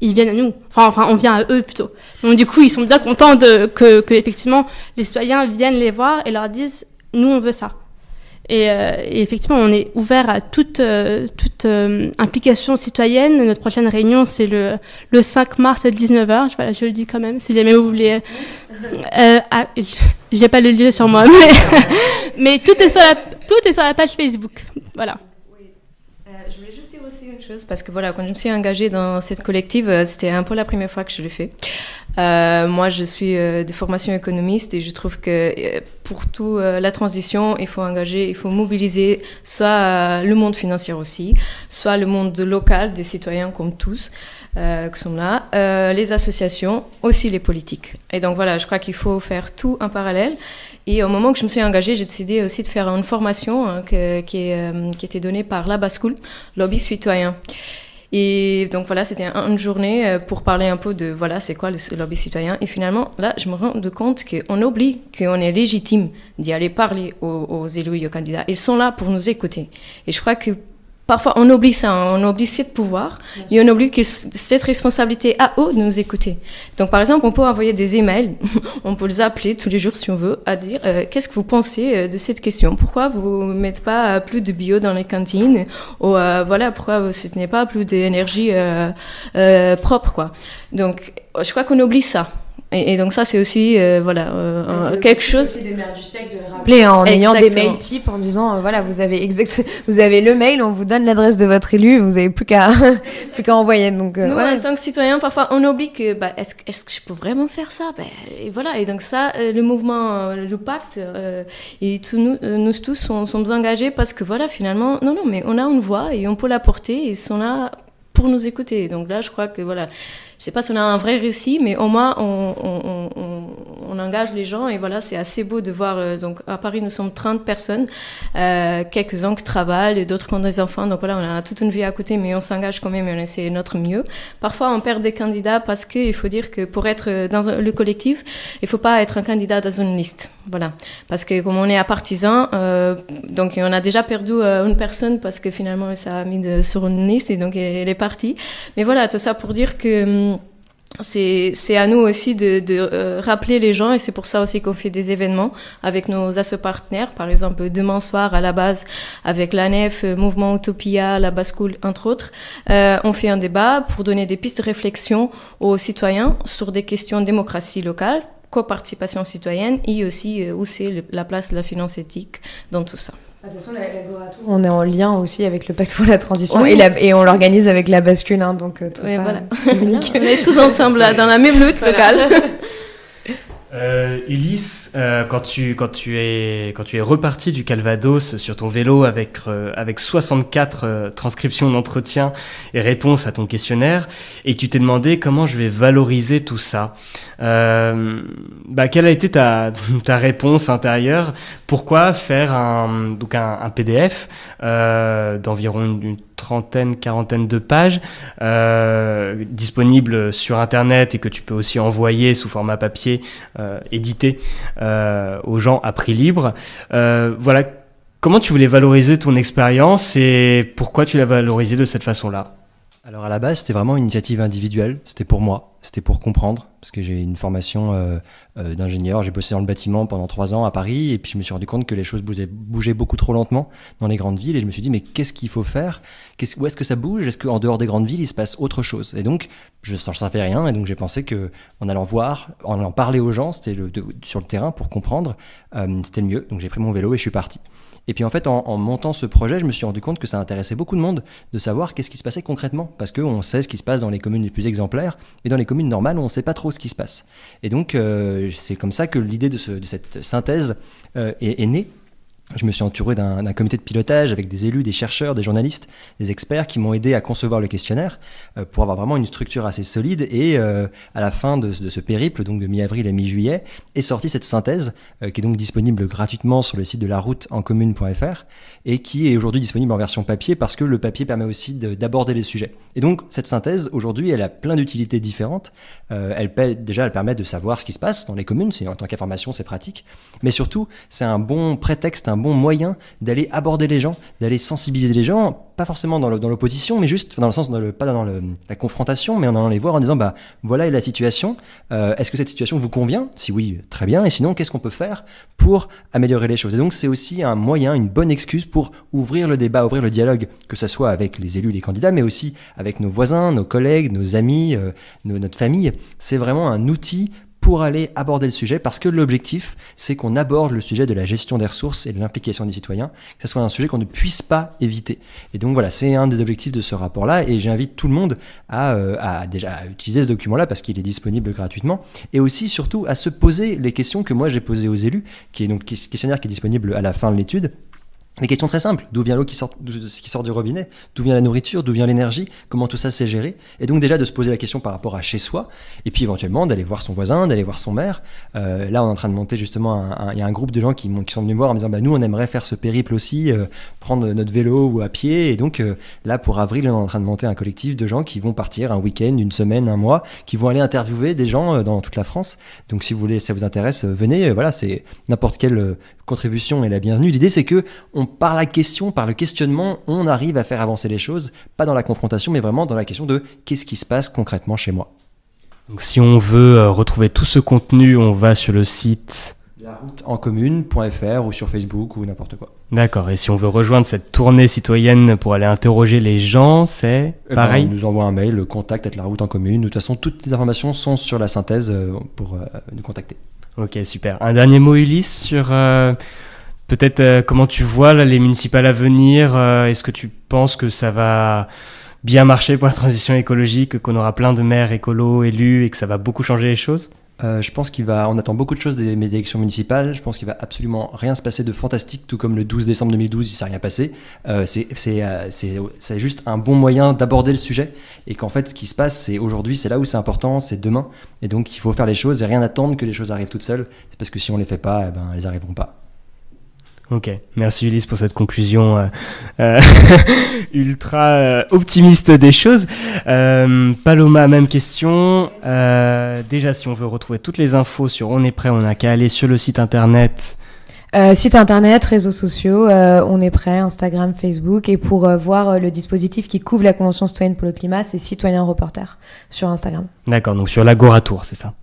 ils viennent à nous. Enfin, enfin, on vient à eux plutôt. Donc du coup, ils sont bien contents de, que, que effectivement les citoyens viennent les voir et leur disent nous on veut ça. Et, euh, effectivement, on est ouvert à toute, euh, toute euh, implication citoyenne. Notre prochaine réunion, c'est le, le 5 mars à 19h. Voilà, je le dis quand même, si jamais vous voulez. Ah, je n'ai pas le lieu sur moi, mais, [laughs] mais tout, est sur la, page Facebook. Voilà parce que voilà, quand je me suis engagée dans cette collective, euh, c'était un peu la première fois que je le fais. Euh, moi, je suis euh, de formation économiste et je trouve que pour tout la transition, il faut engager, il faut mobiliser soit le monde financier aussi, soit le monde local des citoyens comme tous. qui sont là, les associations, aussi les politiques. Et donc voilà, je crois qu'il faut faire tout en parallèle. Et au moment que je me suis engagée, j'ai décidé aussi de faire une formation hein, qui, est, euh, qui était donnée par la Bascoul, Lobby Citoyen. Et donc voilà, c'était une journée euh, pour parler un peu de voilà, c'est quoi le lobby citoyen. Et finalement, là, je me rends compte qu'on oublie qu'on est légitime d'y aller parler aux, aux élus et aux candidats. Ils sont là pour nous écouter. Et je crois que parfois on oublie ça, hein. on oublie ce pouvoir et on oublie que cette responsabilité à eux de nous écouter. Donc par exemple, on peut envoyer des emails, [laughs] on peut les appeler tous les jours si on veut, à dire euh, qu'est-ce que vous pensez euh, de cette question? Pourquoi vous ne mettez pas euh, plus de bio dans les cantines? Ou voilà, pourquoi vous ne soutenez pas plus d'énergie propre quoi? Donc je crois qu'on oublie ça. Et, donc ça, c'est aussi euh, voilà euh, quelque chose. C'est des mères du siècle de le rappeler en ayant des mails types en disant euh, voilà vous avez exact [laughs] vous avez le mail, on vous donne l'adresse de votre élu, vous avez plus qu'à [laughs] plus qu'à envoyer. Donc nous en tant que citoyens, parfois on oublie que bah, est-ce est-ce que je peux vraiment faire ça? Ben, et voilà et donc ça le mouvement le pacte et tous nous nous tous sommes, sommes engagés parce que voilà finalement non non mais on a une voix et on peut la porter et ils sont là nous écouter. Donc là je crois que voilà je sais pas si on a un vrai récit, mais au moins on, engage les gens et voilà, c'est assez beau de voir. Euh, donc à Paris, nous sommes 30 personnes, euh, quelques-uns qui travaillent, d'autres qui ont des enfants. Donc voilà, on a toute une vie à côté, mais on s'engage quand même et on essaie notre mieux. Parfois, on perd des candidats parce qu'il faut dire que pour être dans le collectif, il faut pas être un candidat dans une liste. Voilà, parce que comme on est à partisan, euh, donc on a déjà perdu euh, une personne parce que finalement ça a mis sur une liste et donc elle est partie. Mais voilà, tout ça pour dire que hum, c'est à nous aussi de, de euh, rappeler les gens et c'est pour ça aussi qu'on fait des événements avec nos assos partenaires. Par exemple, demain soir à la base avec l'ANEF, euh, Mouvement Utopia, la Bascoul, entre autres, euh, on fait un débat pour donner des pistes de réflexion aux citoyens sur des questions de démocratie locale, coparticipation citoyenne et aussi où c'est la place de la finance éthique dans tout ça. De toute façon, on est en lien aussi avec le pacte pour la transition et, et, on l'organise avec la bascule, hein, donc tout ça. Voilà. [laughs] on est tous ensemble là, dans la même lutte locale. [laughs] Euh, Ulysse, euh, quand, tu, quand, tu es, quand tu es reparti du Calvados sur ton vélo avec, euh, avec 64 euh, transcriptions d'entretien et réponses à ton questionnaire, et tu t'es demandé comment je vais valoriser tout ça, bah, quelle a été ta, [laughs] ta réponse intérieure? Pourquoi faire un, donc un, un PDF d'environ une trentaine, quarantaine de pages, euh, disponibles sur Internet et que tu peux aussi envoyer sous format papier, euh, édité euh, aux gens à prix libre. Voilà, comment tu voulais valoriser ton expérience et pourquoi tu l'as valorisé de cette façon-là? Alors à la base, c'était vraiment une initiative individuelle, c'était pour moi, c'était pour comprendre, parce que j'ai une formation euh, euh, d'ingénieur, j'ai bossé dans le bâtiment pendant trois ans à Paris, et puis je me suis rendu compte que les choses bougeaient, beaucoup trop lentement dans les grandes villes, et je me suis dit, mais qu'est-ce qu'il faut faire? Où est-ce que ça bouge? Est-ce qu'en dehors des grandes villes, il se passe autre chose? Et donc, je ne savais rien, et donc j'ai pensé que en allant voir, en allant parler aux gens, c'était sur le terrain pour comprendre, euh, c'était le mieux. Donc j'ai pris mon vélo et je suis parti. Et puis en fait, en, montant ce projet, je me suis rendu compte que ça intéressait beaucoup de monde de savoir qu'est-ce qui se passait concrètement. Parce qu'on sait ce qui se passe dans les communes les plus exemplaires, mais dans les communes normales, on ne sait pas trop ce qui se passe. Et donc, euh, c'est comme ça que l'idée de, cette synthèse euh, est, née. Je me suis entouré d'un comité de pilotage avec des élus, des chercheurs, des journalistes, des experts qui m'ont aidé à concevoir le questionnaire euh, pour avoir vraiment une structure assez solide. Et euh, à la fin de, ce périple, donc de mi-avril à mi-juillet, est sortie cette synthèse euh, qui est donc disponible gratuitement sur le site de la route en commune.fr et qui est aujourd'hui disponible en version papier parce que le papier permet aussi d'aborder les sujets. Et donc cette synthèse aujourd'hui, elle a plein d'utilités différentes. elle déjà, elle permet de savoir ce qui se passe dans les communes. En tant qu'information, c'est pratique. Mais surtout, c'est un bon prétexte, bon moyen d'aller aborder les gens, d'aller sensibiliser les gens, pas forcément dans l'opposition, mais juste dans le sens, pas dans la confrontation, mais en allant les voir en disant, bah voilà la situation, euh, est-ce que cette situation vous convient? Si oui, très bien, et sinon, qu'est-ce qu'on peut faire pour améliorer les choses? Et donc, c'est aussi un moyen, une bonne excuse pour ouvrir le débat, ouvrir le dialogue, que ce soit avec les élus, les candidats, mais aussi avec nos voisins, nos collègues, nos amis, euh, notre famille. C'est vraiment un outil pour aller aborder le sujet, parce que l'objectif, c'est qu'on aborde le sujet de la gestion des ressources et de l'implication des citoyens, que ce soit un sujet qu'on ne puisse pas éviter. Et donc voilà, c'est un des objectifs de ce rapport-là, et j'invite tout le monde à, euh, à déjà utiliser ce document-là, parce qu'il est disponible gratuitement, et aussi surtout à se poser les questions que moi j'ai posées aux élus, qui est donc questionnaire qui est disponible à la fin de l'étude, des questions très simples. D'où vient l'eau qui sort, du robinet? D'où vient la nourriture? D'où vient l'énergie? Comment tout ça s'est géré? Et donc déjà de se poser la question par rapport à chez soi, et puis éventuellement d'aller voir son voisin, d'aller voir son maire. Euh, là, on est en train de monter justement, il y a un groupe de gens qui, qui, sont venus me voir en me disant, bah, nous, on aimerait faire ce périple aussi, euh, prendre notre vélo ou à pied. Et donc euh, là, pour avril, on est en train de monter un collectif de gens qui vont partir un week-end, une semaine, un mois, qui vont aller interviewer des gens dans toute la France. Donc si vous voulez, ça vous intéresse, venez. voilà, c'est n'importe quelle contribution est la bienvenue. L'idée, c'est que on, par la question, par le questionnement, on arrive à faire avancer les choses, pas dans la confrontation, mais vraiment dans la question de qu'est-ce qui se passe concrètement chez moi. Donc, si on veut euh, retrouver tout ce contenu, on va sur le site la route en commune.fr ou sur Facebook ou n'importe quoi. D'accord. Et si on veut rejoindre cette tournée citoyenne pour aller interroger les gens, c'est eh ben, pareil. on nous envoie un mail, le contact à la route en commune. De toute façon, toutes les informations sont sur la synthèse euh, pour euh, nous contacter. Ok, super. Un dernier mot, Ulysse, sur euh, peut-être euh, comment tu vois les municipales à venir. Euh, est-ce que tu penses que ça va bien marcher pour la transition écologique, qu'on aura plein de maires écolos élus et que ça va beaucoup changer les choses? Euh, je pense qu'il va, on attend beaucoup de choses des élections municipales. Je pense qu'il va absolument rien se passer de fantastique, tout comme le 12 décembre 2012, il s'est rien passé. Euh, euh, c'est juste un bon moyen d'aborder le sujet et qu'en fait, ce qui se passe, c'est aujourd'hui, c'est là où c'est important, c'est demain. Et donc, il faut faire les choses et rien attendre que les choses arrivent toutes seules. Parce que si on les fait pas, eh ben, elles arriveront pas. Ok, merci Ulysse pour cette conclusion euh, euh, [laughs] ultra euh, optimiste des choses. Paloma, même question. déjà, si on veut retrouver toutes les infos sur On est prêt, on n'a qu'à aller sur le site internet. site internet, réseaux sociaux, on est prêt, Instagram, Facebook. Et pour voir le dispositif qui couvre la Convention citoyenne pour le climat, c'est Citoyen Reporter sur Instagram. D'accord, donc sur l'Agoratour, c'est ça?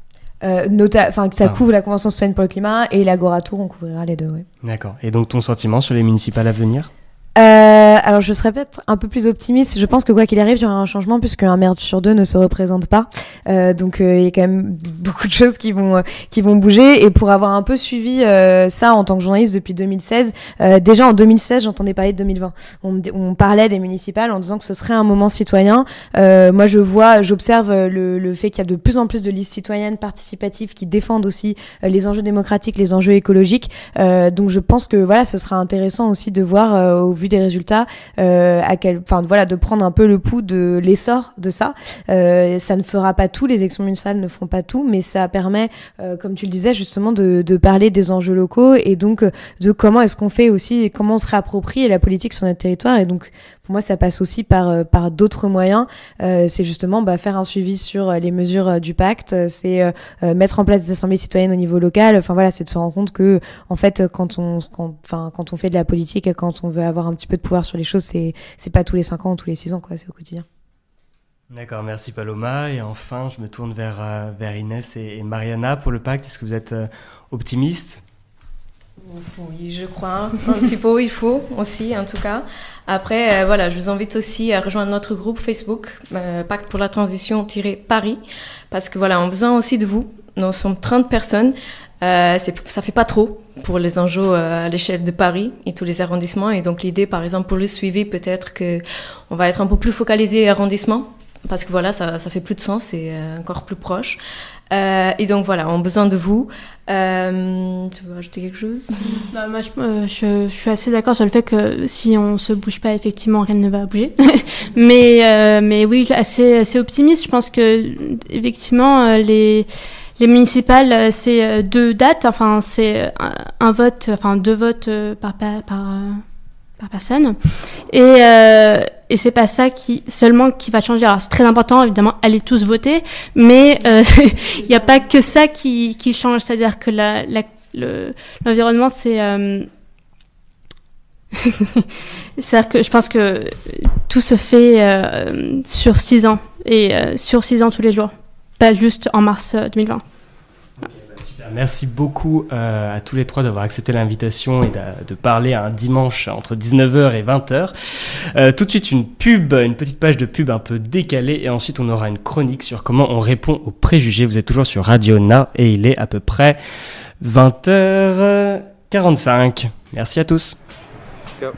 Euh, enfin, ça ah. couvre la Convention citoyenne pour le climat et l'Agora Tour, on couvrira les deux. D'accord. Et donc ton sentiment sur les municipales à venir? Euh, alors je serais peut-être un peu plus optimiste. Je pense que quoi qu'il arrive, il y aura un changement puisque un maire sur deux ne se représente pas. Euh, donc euh, il y a quand même [laughs] beaucoup de choses qui vont qui vont bouger. Et pour avoir un peu suivi ça en tant que journaliste depuis 2016, déjà en 2016 j'entendais parler de 2020. On, on, parlait des municipales en disant que ce serait un moment citoyen. moi je vois, j'observe le, le, fait qu'il y a de plus en plus de listes citoyennes participatives qui défendent aussi les enjeux démocratiques, les enjeux écologiques. donc je pense que voilà, ce sera intéressant aussi de voir au vu des résultats, euh, à quel, enfin voilà, de prendre un peu le pouls de l'essor de ça. Euh, ça ne fera pas tout, les élections municipales ne feront pas tout, mais ça permet, euh, comme tu le disais justement, de, de, parler des enjeux locaux et donc de comment est-ce qu'on fait aussi, comment on se réapproprie la politique sur notre territoire. Et donc pour moi, ça passe aussi par, par d'autres moyens. c'est justement bah, faire un suivi sur les mesures du pacte, c'est mettre en place des assemblées citoyennes au niveau local. Enfin voilà, c'est de se rendre compte que en fait, quand on, enfin, quand on fait de la politique, quand on veut avoir un petit peu de pouvoir sur les choses, c'est c'est pas tous les 5 ans ou tous les 6 ans, quoi. C'est au quotidien. D'accord, merci Paloma. Et enfin, je me tourne vers, euh, vers Inès et, Mariana pour le pacte. Est-ce que vous êtes euh, optimiste? Oui, je crois. Un [laughs] petit peu, il faut aussi, en tout cas. Après, euh, voilà, je vous invite aussi à rejoindre notre groupe Facebook, Pacte pour la transition-Paris, parce que voilà, on a besoin aussi de vous. Nous sommes 30 personnes. Euh, ça fait pas trop pour les enjeux à l'échelle de Paris et tous les arrondissements. Et donc l'idée, par exemple, pour le suivi, peut-être que on va être un peu plus focalisé arrondissement parce que voilà, ça, ça fait plus de sens et euh, encore plus proche. Euh, et donc voilà, on a besoin de vous. Euh, tu veux ajouter quelque chose? Bah, Moi, je, je, suis assez d'accord sur le fait que si on se bouge pas, effectivement, rien ne va bouger. [laughs] mais, mais oui, assez, assez optimiste. Je pense que effectivement, les les municipales, c'est deux dates. Enfin, c'est un, vote, enfin deux votes par, par, par par personne. Et, euh, et c'est pas ça qui seulement qui va changer. Alors c'est très important, évidemment, allez tous voter, mais euh, [laughs] il n'y a pas que ça qui, qui change. C'est-à-dire que la, l'environnement, c'est... Euh... [laughs] C'est-à-dire que je pense que tout se fait euh, sur six ans, et euh, sur six ans tous les jours, pas juste en mars 2020. Merci beaucoup euh, à tous les trois d'avoir accepté l'invitation et de, parler un dimanche entre 19h et 20h. Euh, tout de suite une pub, une petite page de pub un peu décalée et ensuite on aura une chronique sur comment on répond aux préjugés. Vous êtes toujours sur Radio Na et il est à peu près 20h45. Merci à tous. Ciao.